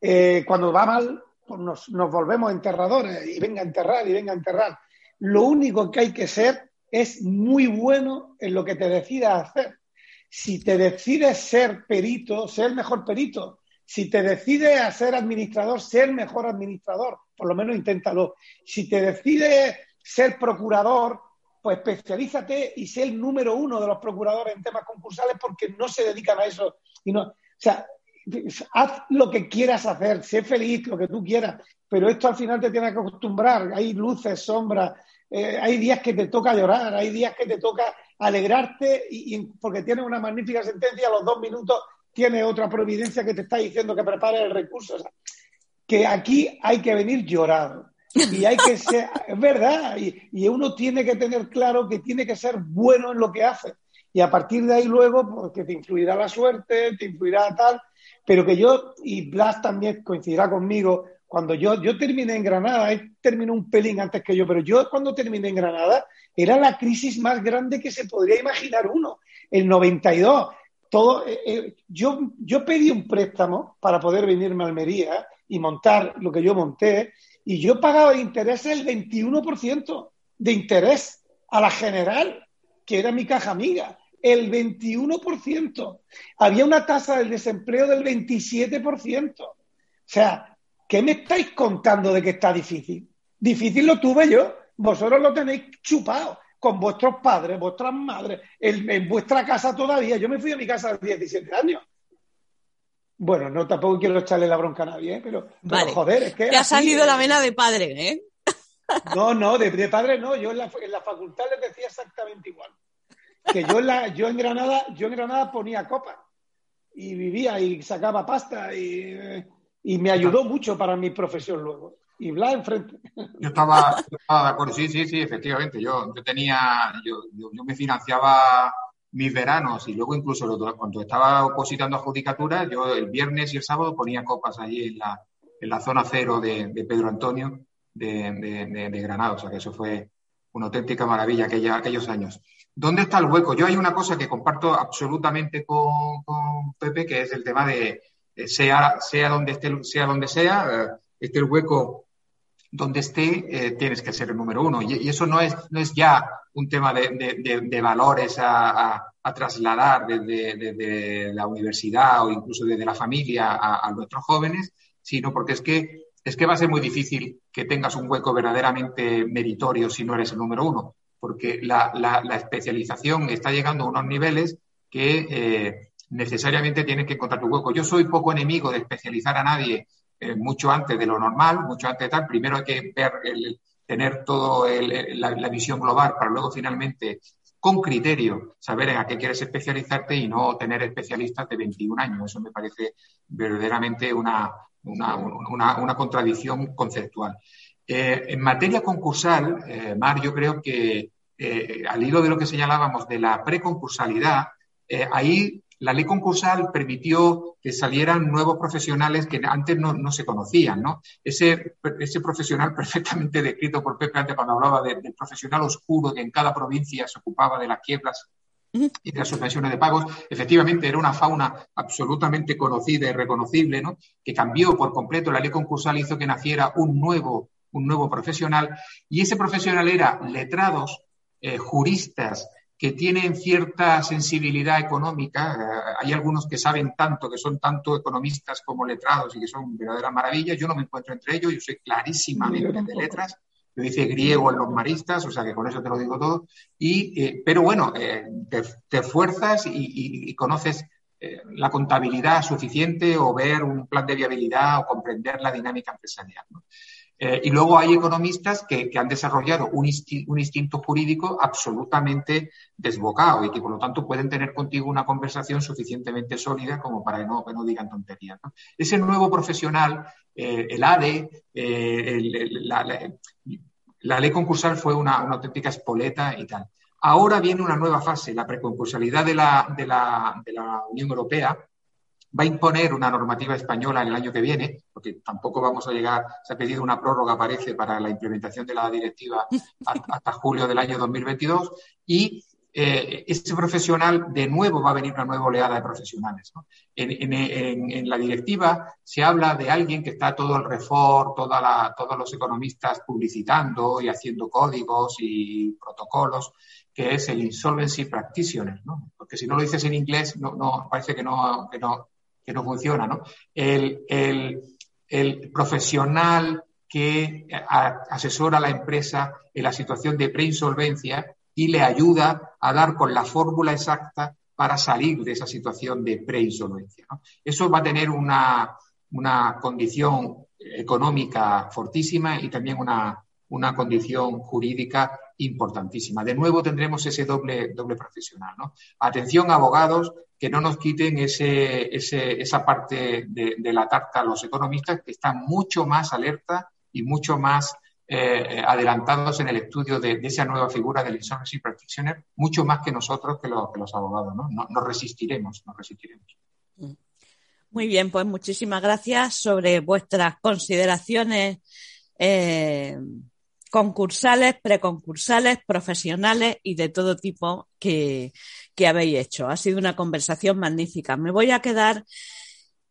Eh, cuando va mal, pues nos, volvemos enterradores y venga a enterrar y venga a enterrar. Lo único que hay que ser es muy bueno en lo que te decidas hacer. Si te decides ser perito, sé el mejor perito. Si te decides a ser administrador, sé el mejor administrador. Por lo menos inténtalo. Si te decides ser procurador, pues especialízate y sé el número uno de los procuradores en temas concursales porque no se dedican a eso. Y no, o sea, haz lo que quieras hacer, sé feliz, lo que tú quieras, pero esto al final te tiene que acostumbrar. Hay luces, sombras, eh, hay días que te toca llorar, hay días que te toca alegrarte y, porque tienes una magnífica sentencia, a los dos minutos tiene otra providencia que te está diciendo que prepare el recurso. que aquí hay que venir llorado. Y hay que ser, es verdad, y, uno tiene que tener claro que tiene que ser bueno en lo que hace. Y a partir de ahí luego, pues que te influirá la suerte, te influirá tal, pero que yo, y Blas también coincidirá conmigo, cuando yo, yo terminé en Granada, él terminó un pelín antes que yo, pero yo cuando terminé en Granada era la crisis más grande que se podría imaginar uno. El 92, todo, eh, eh, yo, yo pedí un préstamo para poder venirme a Almería y montar lo que yo monté, y yo pagaba de interés el 21% de interés a la general, que era mi caja amiga el 21%. Había una tasa del desempleo del 27%. O sea, ¿qué me estáis contando de que está difícil? Difícil lo tuve yo. Vosotros lo tenéis chupado con vuestros padres, vuestras madres, en, vuestra casa todavía. Yo me fui a mi casa a los 17 años. Bueno, no tampoco quiero echarle la bronca a nadie, ¿eh? pero, joder, es que. Te ha salido la vena de padre, ¿eh? No, no, de, padre no. Yo en la, en la facultad les decía exactamente igual que yo en, la, yo en Granada, yo en Granada ponía copa y vivía y sacaba pasta y, me ayudó mucho para mi profesión luego. Y Blas enfrente. Yo estaba, de acuerdo, sí, sí, sí, efectivamente. Yo, yo tenía, yo, yo, me financiaba mis veranos y luego incluso cuando estaba opositando a judicatura, yo el viernes y el sábado ponía copas allí en la, en la zona cero de, Pedro Antonio de, de, Granada. O sea que eso fue una auténtica maravilla aquella, aquellos años. ¿Dónde está el hueco? Yo hay una cosa que comparto absolutamente con, Pepe, que es el tema de sea, sea donde esté, sea donde sea, eh, el hueco donde esté, eh, tienes que ser el número uno. Y, eso no es, no es ya un tema de, valores a, trasladar desde, la universidad o incluso desde la familia a, a, nuestros jóvenes, sino porque es que, es que va a ser muy difícil que tengas un hueco verdaderamente meritorio si no eres el número uno porque la, especialización está llegando a unos niveles que eh, necesariamente tienen que encontrar tu hueco. Yo soy poco enemigo de especializar a nadie eh, mucho antes de lo normal, mucho antes de tal. Primero hay que ver, tener toda la, visión global para luego finalmente, con criterio, saber a qué quieres especializarte y no tener especialistas de 21 años. Eso me parece verdaderamente una, una contradicción conceptual. Eh, en materia concursal, eh, Mar, yo creo que eh, al hilo de lo que señalábamos de la preconcursalidad, ahí la ley concursal permitió que salieran nuevos profesionales que antes no, se conocían, ¿no? Ese, ese, profesional perfectamente descrito por Pepe antes cuando hablaba del profesional oscuro que en cada provincia se ocupaba de las quiebras y de las suspensiones de pagos, efectivamente era una fauna absolutamente conocida y reconocible, ¿no? que cambió por completo. La ley concursal hizo que naciera un nuevo un nuevo profesional, y ese profesional era letrados, eh, juristas, que tienen cierta sensibilidad económica. Eh, hay algunos que saben tanto, que son tanto economistas como letrados y que son verdaderas maravillas. Yo no me encuentro entre ellos, yo soy clarísimamente de letras. Yo hice griego en los maristas, o sea que con eso te lo digo todo. Y, eh, pero bueno, te, te, esfuerzas y, conoces la contabilidad suficiente o ver un plan de viabilidad o comprender la dinámica empresarial. Eh, y luego hay economistas que, han desarrollado un, instinto jurídico absolutamente desbocado y que por lo tanto pueden tener contigo una conversación suficientemente sólida como para que no, no digan tonterías. Ese nuevo profesional, eh, el ADE, eh, la ley concursal fue una, auténtica espoleta y tal. Ahora viene una nueva fase, la preconcursalidad de la, de la, de Unión Europea, va a imponer una normativa española en el año que viene, porque tampoco vamos a llegar, se ha pedido una prórroga, parece, para la implementación de la directiva hasta julio del año 2022, y eh, este profesional de nuevo va a venir una nueva oleada de profesionales. En, la directiva se habla de alguien que está todo el refor, toda todos los economistas publicitando y haciendo códigos y protocolos, que es el insolvency practitioner, ¿no? porque si no lo dices en inglés no, no parece que no, que no, que no funciona. ¿no? El, el, profesional que asesora a la empresa en la situación de preinsolvencia y le ayuda a dar con la fórmula exacta para salir de esa situación de preinsolvencia. Eso va a tener una, condición económica fortísima y también una, condición jurídica importantísima. De nuevo tendremos ese doble, doble profesional. Atención, abogados, que no nos quiten ese, esa parte de, de, la tarta a los economistas que están mucho más alerta y mucho más eh, adelantados en el estudio de, esa nueva figura del insolvency practitioner, mucho más que nosotros, que, los abogados. ¿no? Nos resistiremos, nos resistiremos. Muy bien, pues muchísimas gracias sobre vuestras consideraciones eh, concursales, preconcursales, profesionales y de todo tipo que, que habéis hecho. Ha sido una conversación magnífica. Me voy a quedar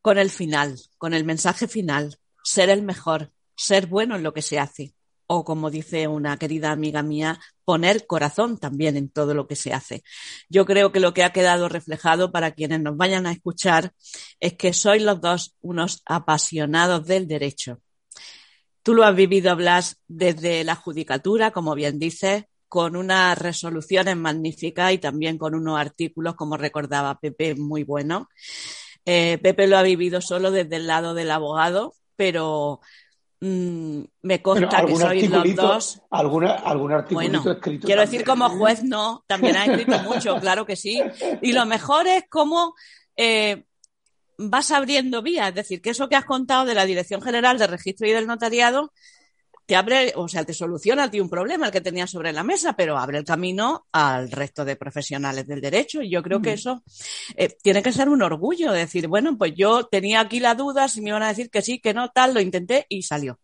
con el final, con el mensaje final. Ser el mejor, ser bueno en lo que se hace o como dice una querida amiga mía, poner corazón también en todo lo que se hace. Yo creo que lo que ha quedado reflejado para quienes nos vayan a escuchar es que sois los dos unos apasionados del derecho. Tú lo has vivido, Blas, desde la judicatura, como bien dices, con unas resoluciones magníficas y también con unos artículos, como recordaba Pepe, muy buenos. Eh, Pepe lo ha vivido solo desde el lado del abogado, pero Mm, me consta que sois los dos. ¿Alguna, ¿Algún artículo escrito? Quiero decir, como juez no, también ha escrito mucho, claro que sí. Y lo mejor es cómo eh, vas abriendo vías, es decir, que eso que has contado de la Dirección General de Registro y del Notariado te abre, o sea, te soluciona a ti un problema el que tenías sobre la mesa, pero abre el camino al resto de profesionales del derecho. Y yo creo que mm. eso eh, tiene que ser un orgullo, decir, bueno, pues yo tenía aquí la duda, si me iban a decir que sí, que no, tal, lo intenté y salió.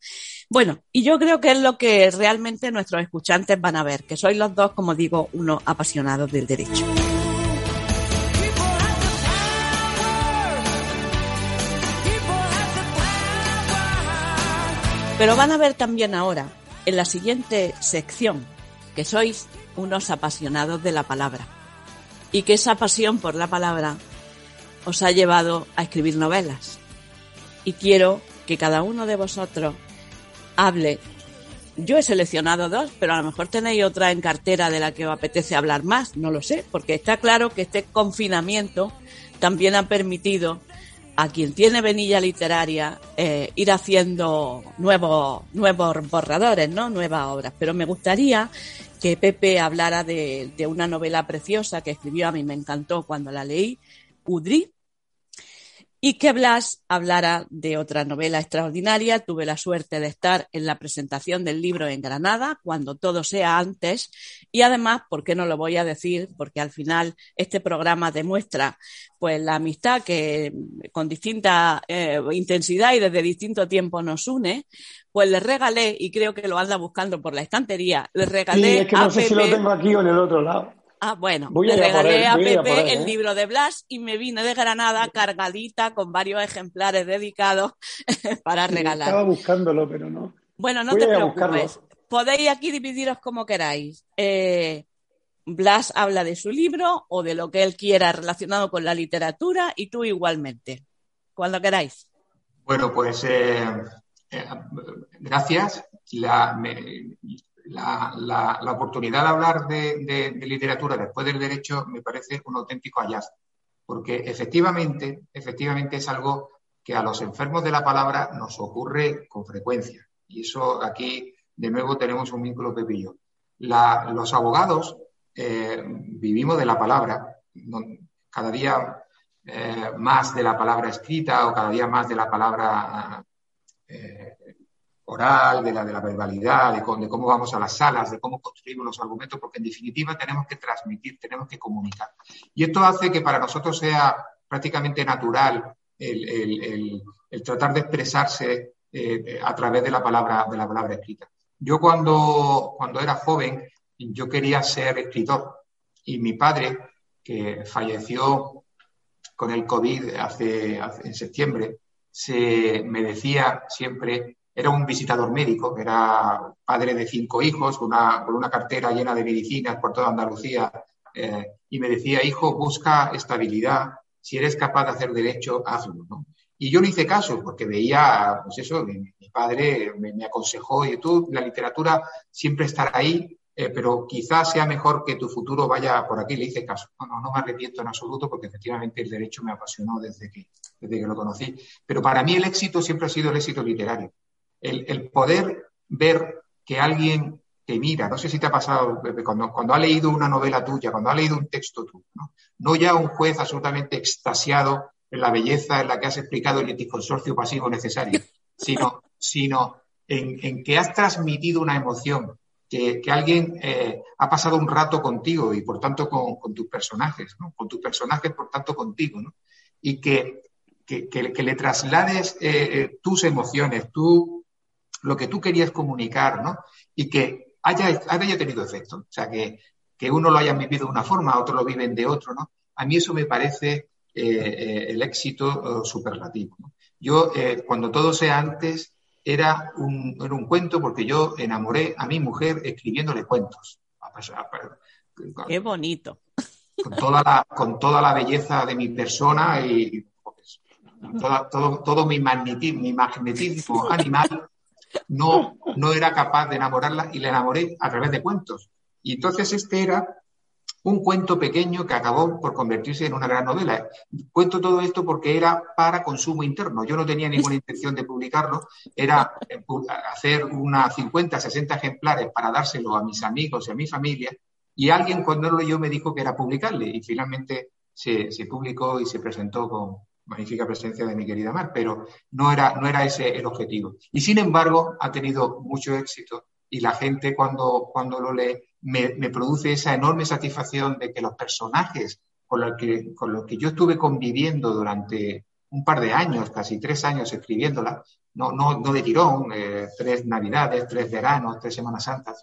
Bueno, y yo creo que es lo que realmente nuestros escuchantes van a ver, que sois los dos, como digo, unos apasionados del derecho. Pero van a ver también ahora, en la siguiente sección, que sois unos apasionados de la palabra y que esa pasión por la palabra os ha llevado a escribir novelas. Y quiero que cada uno de vosotros hable. Yo he seleccionado dos, pero a lo mejor tenéis otra en cartera de la que os apetece hablar más, no lo sé, porque está claro que este confinamiento también ha permitido a quien tiene venilla literaria eh, ir haciendo nuevos, nuevos borradores, ¿no? Nuevas obras. Pero me gustaría que Pepe hablara de, de, una novela preciosa que escribió, a mí me encantó cuando la leí, Udri, y que Blas hablara de otra novela extraordinaria. Tuve la suerte de estar en la presentación del libro en Granada, cuando todo sea antes. Y además, ¿por qué no lo voy a decir? Porque al final este programa demuestra pues la amistad que con distinta eh, intensidad y desde distinto tiempo nos une. Pues le regalé, y creo que lo anda buscando por la estantería, le regalé. Sí, es que no sé si lo tengo aquí o en el otro lado. Ah, bueno, le regalé a, Pepe el ¿eh? libro de Blas y me vine de Granada cargadita con varios ejemplares dedicados para regalar. Estaba buscándolo, pero no. Bueno, no te preocupes. Podéis aquí dividiros como queráis. Eh, Blas habla de su libro o de lo que él quiera relacionado con la literatura y tú igualmente. Cuando queráis. Bueno, pues eh, gracias. La, la, oportunidad de hablar de, literatura después del derecho me parece un auténtico hallazgo, porque efectivamente, efectivamente es algo que a los enfermos de la palabra nos ocurre con frecuencia. Y eso aquí, de nuevo, tenemos un vínculo pepillo. los abogados eh, vivimos de la palabra, cada día eh, más de la palabra escrita o cada día más de la palabra eh, oral, de la, de la verbalidad, de, cómo vamos a las salas, de cómo construimos los argumentos, porque en definitiva tenemos que transmitir, tenemos que comunicar. Y esto hace que para nosotros sea prácticamente natural el, tratar de expresarse eh, a través de la palabra, de la palabra escrita. Yo cuando, cuando era joven, yo quería ser escritor y mi padre, que falleció con el COVID hace, en septiembre, se, me decía siempre, era un visitador médico, era padre de cinco hijos, una, con una cartera llena de medicinas por toda Andalucía, eh, y me decía, hijo, busca estabilidad, si eres capaz de hacer derecho, hazlo. Y yo no hice caso porque veía, pues eso, mi, padre me, aconsejó, y tú, la literatura siempre estará ahí, eh, pero quizás sea mejor que tu futuro vaya por aquí. Le hice caso. No, no, me arrepiento en absoluto porque efectivamente el derecho me apasionó desde que, desde que lo conocí. Pero para mí el éxito siempre ha sido el éxito literario. El, poder ver que alguien te mira, no sé si te ha pasado, cuando, cuando ha leído una novela tuya, cuando ha leído un texto tuyo, ¿no? no ya un juez absolutamente extasiado en la belleza en la que has explicado el anticonsorcio pasivo necesario, sino, sino en, que has transmitido una emoción, que, alguien eh, ha pasado un rato contigo y por tanto con, tus personajes, ¿no? con tus personajes por tanto contigo, ¿no? y que, que, le traslades eh, eh, tus emociones, tú, lo que tú querías comunicar, ¿no? y que haya, haya tenido efecto. O sea, que, que uno lo haya vivido de una forma, otros lo viven de otro, ¿no? A mí eso me parece el éxito superlativo. Yo, cuando todo sea antes, era un, era un cuento porque yo enamoré a mi mujer escribiéndole cuentos. Qué bonito. Con toda la, con toda la belleza de mi persona y pues, todo, todo mi, magnetismo, mi magnetismo animal no, no era capaz de enamorarla y la enamoré a través de cuentos. Y entonces este era un cuento pequeño que acabó por convertirse en una gran novela. Cuento todo esto porque era para consumo interno. Yo no tenía ninguna intención de publicarlo. Era eh, hacer unas 50, 60 ejemplares para dárselo a mis amigos y a mi familia. Y alguien cuando lo leyó me dijo que era publicarle. Y finalmente se, publicó y se presentó con magnífica presencia de mi querida Mar. Pero no era, no era ese el objetivo. Y sin embargo ha tenido mucho éxito y la gente cuando, cuando lo lee me, produce esa enorme satisfacción de que los personajes con los que, con los que yo estuve conviviendo durante un par de años, casi tres años escribiéndola, no, no, no de tirón, eh, tres navidades, tres veranos, tres Semanas Santas,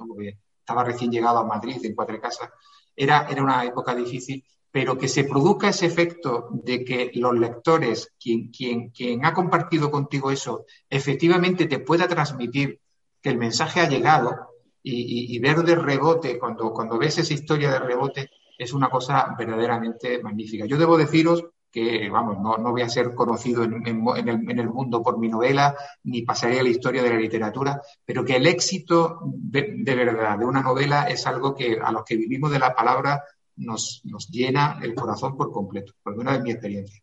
estaba recién llegado a Madrid en cuatro casas, era, era una época difícil, pero que se produzca ese efecto de que los lectores, quien, quien, quien ha compartido contigo eso, efectivamente te pueda transmitir que el mensaje ha llegado y, ver de rebote, cuando, cuando ves esa historia de rebote, es una cosa verdaderamente magnífica. Yo debo deciros que, vamos, no, no voy a ser conocido en, el, mundo por mi novela, ni pasaré a la historia de la literatura, pero que el éxito de, verdad de una novela es algo que a los que vivimos de la palabra nos, nos llena el corazón por completo, por lo menos es mi experiencia.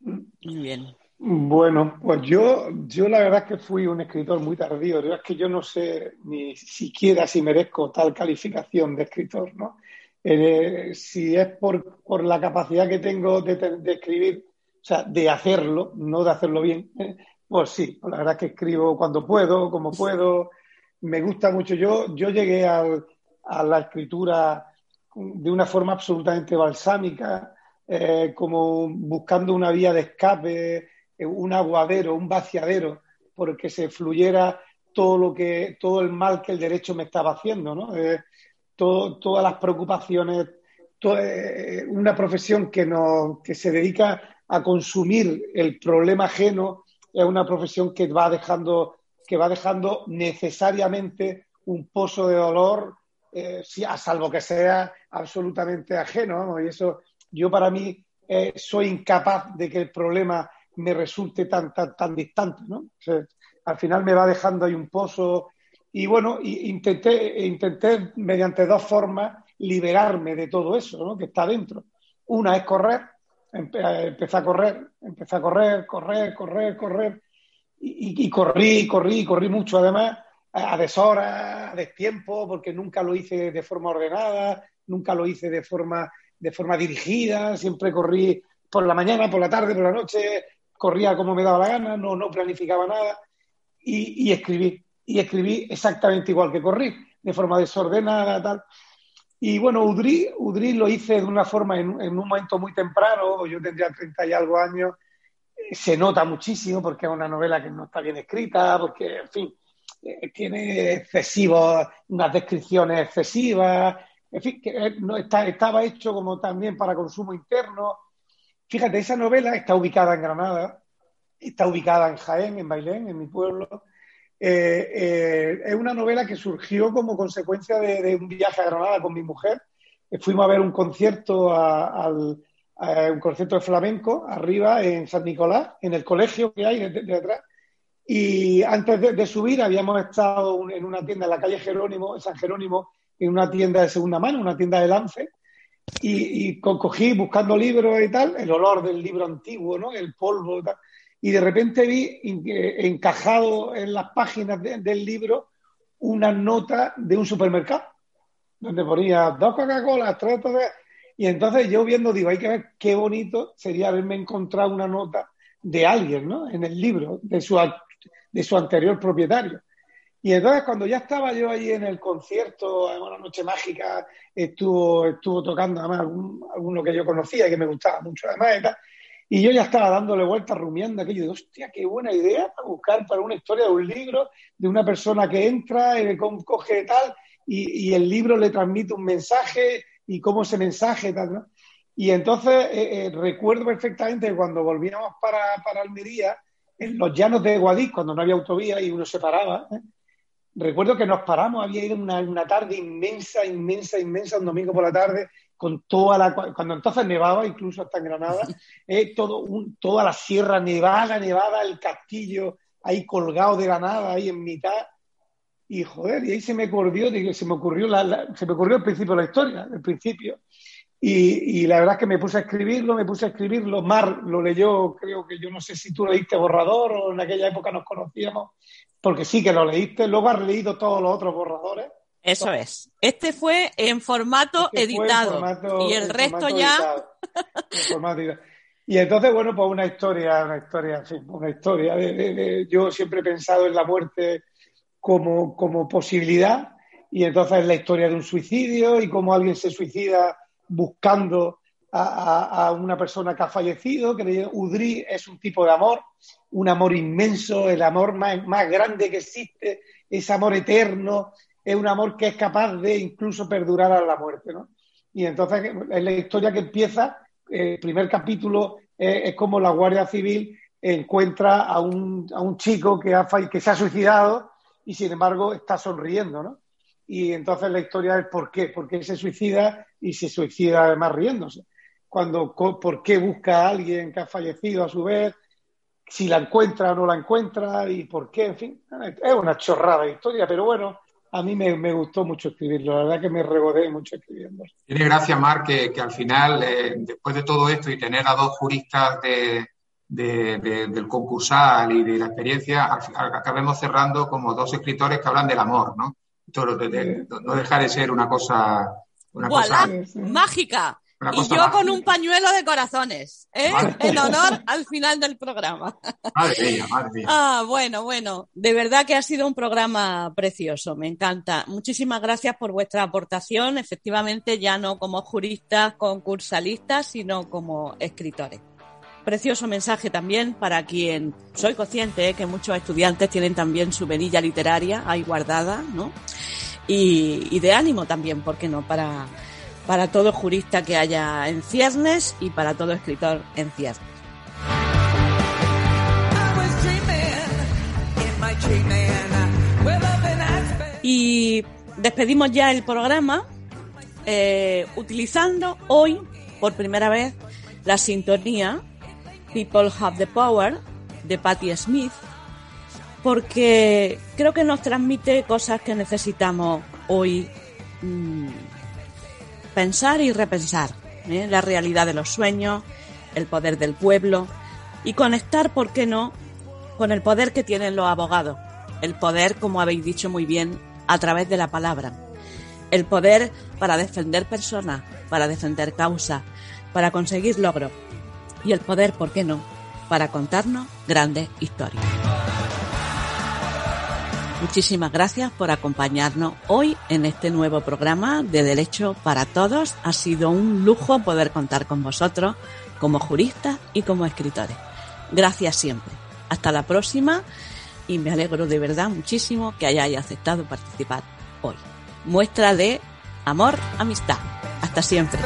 Muy bien. Bueno, pues yo, yo la verdad es que fui un escritor muy tardío. es que yo no sé ni siquiera si merezco tal calificación de escritor, ¿no? Eh, si es por, por, la capacidad que tengo de, escribir, o sea, de hacerlo, no de hacerlo bien, pues sí, pues la verdad es que escribo cuando puedo, como puedo. Me gusta mucho. Yo, yo llegué al, a la escritura de una forma absolutamente balsámica, eh, como buscando una vía de escape un aguadero, un vaciadero, porque se fluyera todo lo que, todo el mal que el derecho me estaba haciendo, ¿no? Eh, todas las preocupaciones, eh, una profesión que, no, que se dedica a consumir el problema ajeno es una profesión que va dejando, que va dejando necesariamente un pozo de dolor, eh, a salvo que sea absolutamente ajeno. Y eso, yo para mí soy incapaz de que el problema me resulte tan, tan, tan distante, ¿no? al final me va dejando ahí un pozo y bueno, intenté, intenté mediante dos formas liberarme de todo eso, ¿no? Que está dentro. Una es correr, empecé a correr, empecé a correr, correr, correr, correr y, y corrí, corrí, corrí mucho además a deshora, a destiempo, porque nunca lo hice de forma ordenada, nunca lo hice de forma, de forma dirigida, siempre corrí por la mañana, por la tarde, por la noche, corría como me daba la gana, no, no planificaba nada. y, escribí. Y escribí exactamente igual que corrí, de forma desordenada, tal. Y bueno, Udri, Udri lo hice de una forma en, un momento muy temprano, yo tendría 30 y algo años, se nota muchísimo porque es una novela que no está bien escrita, porque, en fin, eh, tiene excesivos, unas descripciones excesivas, en fin, que eh, no está, estaba hecho como también para consumo interno. Fíjate, esa novela está ubicada en Granada, está ubicada en Jaén, en Bailén, en mi pueblo. Eh, es una novela que surgió como consecuencia de, un viaje a Granada con mi mujer. fuimos a ver un concierto al, un concierto de flamenco arriba en San Nicolás, en el colegio que hay detrás. Y antes de, subir habíamos estado en una tienda en la calle Jerónimo, San Jerónimo, en una tienda de segunda mano, una tienda de lance, y, y cogí buscando libros y tal, el olor del libro antiguo, ¿no? El polvo y de repente vi encajado en las páginas del libro una nota de un supermercado, donde ponía dos Coca-Cola, tres, tres. Y entonces yo viendo, digo, hay que ver qué bonito sería haberme encontrado una nota de alguien, ¿no? En el libro, de su de su anterior propietario. Y entonces cuando ya estaba yo ahí en el concierto, en una noche mágica, estuvo, estuvo tocando además alguno que yo conocía y que me gustaba mucho además y, yo ya estaba dándole vueltas, rumiando aquello de, hostia, qué buena idea para buscar para una historia de un libro, de una persona que entra y le coge tal, y, el libro le transmite un mensaje y cómo ese mensaje tal. Y entonces eh, eh, recuerdo perfectamente que cuando volvíamos para, para Almería, en los llanos de Guadix, cuando no había autovía y uno se paraba, ¿eh? recuerdo que nos paramos, había ido una, una, tarde inmensa, inmensa, inmensa, un domingo por la tarde, con toda la... Cuando entonces nevaba, incluso hasta en Granada, eh, todo toda la sierra nevada, nevada, el castillo ahí colgado de la nada, ahí en mitad. Y joder, y ahí se me ocurrió, se me ocurrió, la, se me ocurrió el principio de la historia, el principio. Y, la verdad es que me puse a escribirlo, me puse a escribirlo. Mar lo leyó, creo que yo no sé si tú leíste Borrador o en aquella época nos conocíamos, porque sí que lo leíste. Luego has leído todos los otros borradores. Eso es. Este fue en formato este editado. y el resto ya. y entonces, bueno, pues una historia, una historia, sí, una historia. De, yo siempre he pensado en la muerte como, como posibilidad. Y entonces es la historia de un suicidio y cómo alguien se suicida buscando a, una persona que ha fallecido, que Udri es un tipo de amor, un amor inmenso, el amor más, más grande que existe, ese amor eterno, es un amor que es capaz de incluso perdurar a la muerte, ¿no? Y entonces es la historia que empieza, el primer capítulo es, como la Guardia Civil encuentra a un, a un chico que, ha, que se ha suicidado y sin embargo está sonriendo, ¿no? Y entonces la historia es por qué, por qué se suicida y se suicida además riéndose. Cuando, ¿Por qué busca a alguien que ha fallecido a su vez? Si la encuentra o no la encuentra y por qué, en fin. Es una chorrada historia, pero bueno, a mí me, gustó mucho escribirlo, la verdad que me regodé mucho escribiendo. Tiene gracia, Mar, que, al final, eh, después de todo esto y tener a dos juristas de, del concursal y de la experiencia, acabemos cerrando como dos escritores que hablan del amor, ¿no? No dejar de ser una cosa, una cosa mágica. y yo con un pañuelo de corazones, ¿eh? en honor al final del programa. Madre mía, madre mía. Ah, bueno, bueno, de verdad que ha sido un programa precioso, me encanta. Muchísimas gracias por vuestra aportación, efectivamente ya no como juristas, concursalistas, sino como escritores precioso mensaje también para quien soy consciente que muchos estudiantes tienen también su venilla literaria ahí guardada, ¿no? Y, de ánimo también, ¿por qué no? Para, para todo jurista que haya en ciernes y para todo escritor en ciernes. Y despedimos ya el programa eh, utilizando hoy, por primera vez, la sintonía People Have the Power de Patti Smith, porque creo que nos transmite cosas que necesitamos hoy mm, pensar y repensar. ¿eh? La realidad de los sueños, el poder del pueblo y conectar, ¿por qué no?, con el poder que tienen los abogados. El poder, como habéis dicho muy bien, a través de la palabra. El poder para defender personas, para defender causas, para conseguir logros y el poder, ¿por qué no?, para contarnos grandes historias. Muchísimas gracias por acompañarnos hoy en este nuevo programa de Derecho para Todos. Ha sido un lujo poder contar con vosotros como juristas y como escritores. Gracias siempre. Hasta la próxima y me alegro de verdad muchísimo que hayáis aceptado participar hoy. Muestra de amor, amistad. Hasta siempre.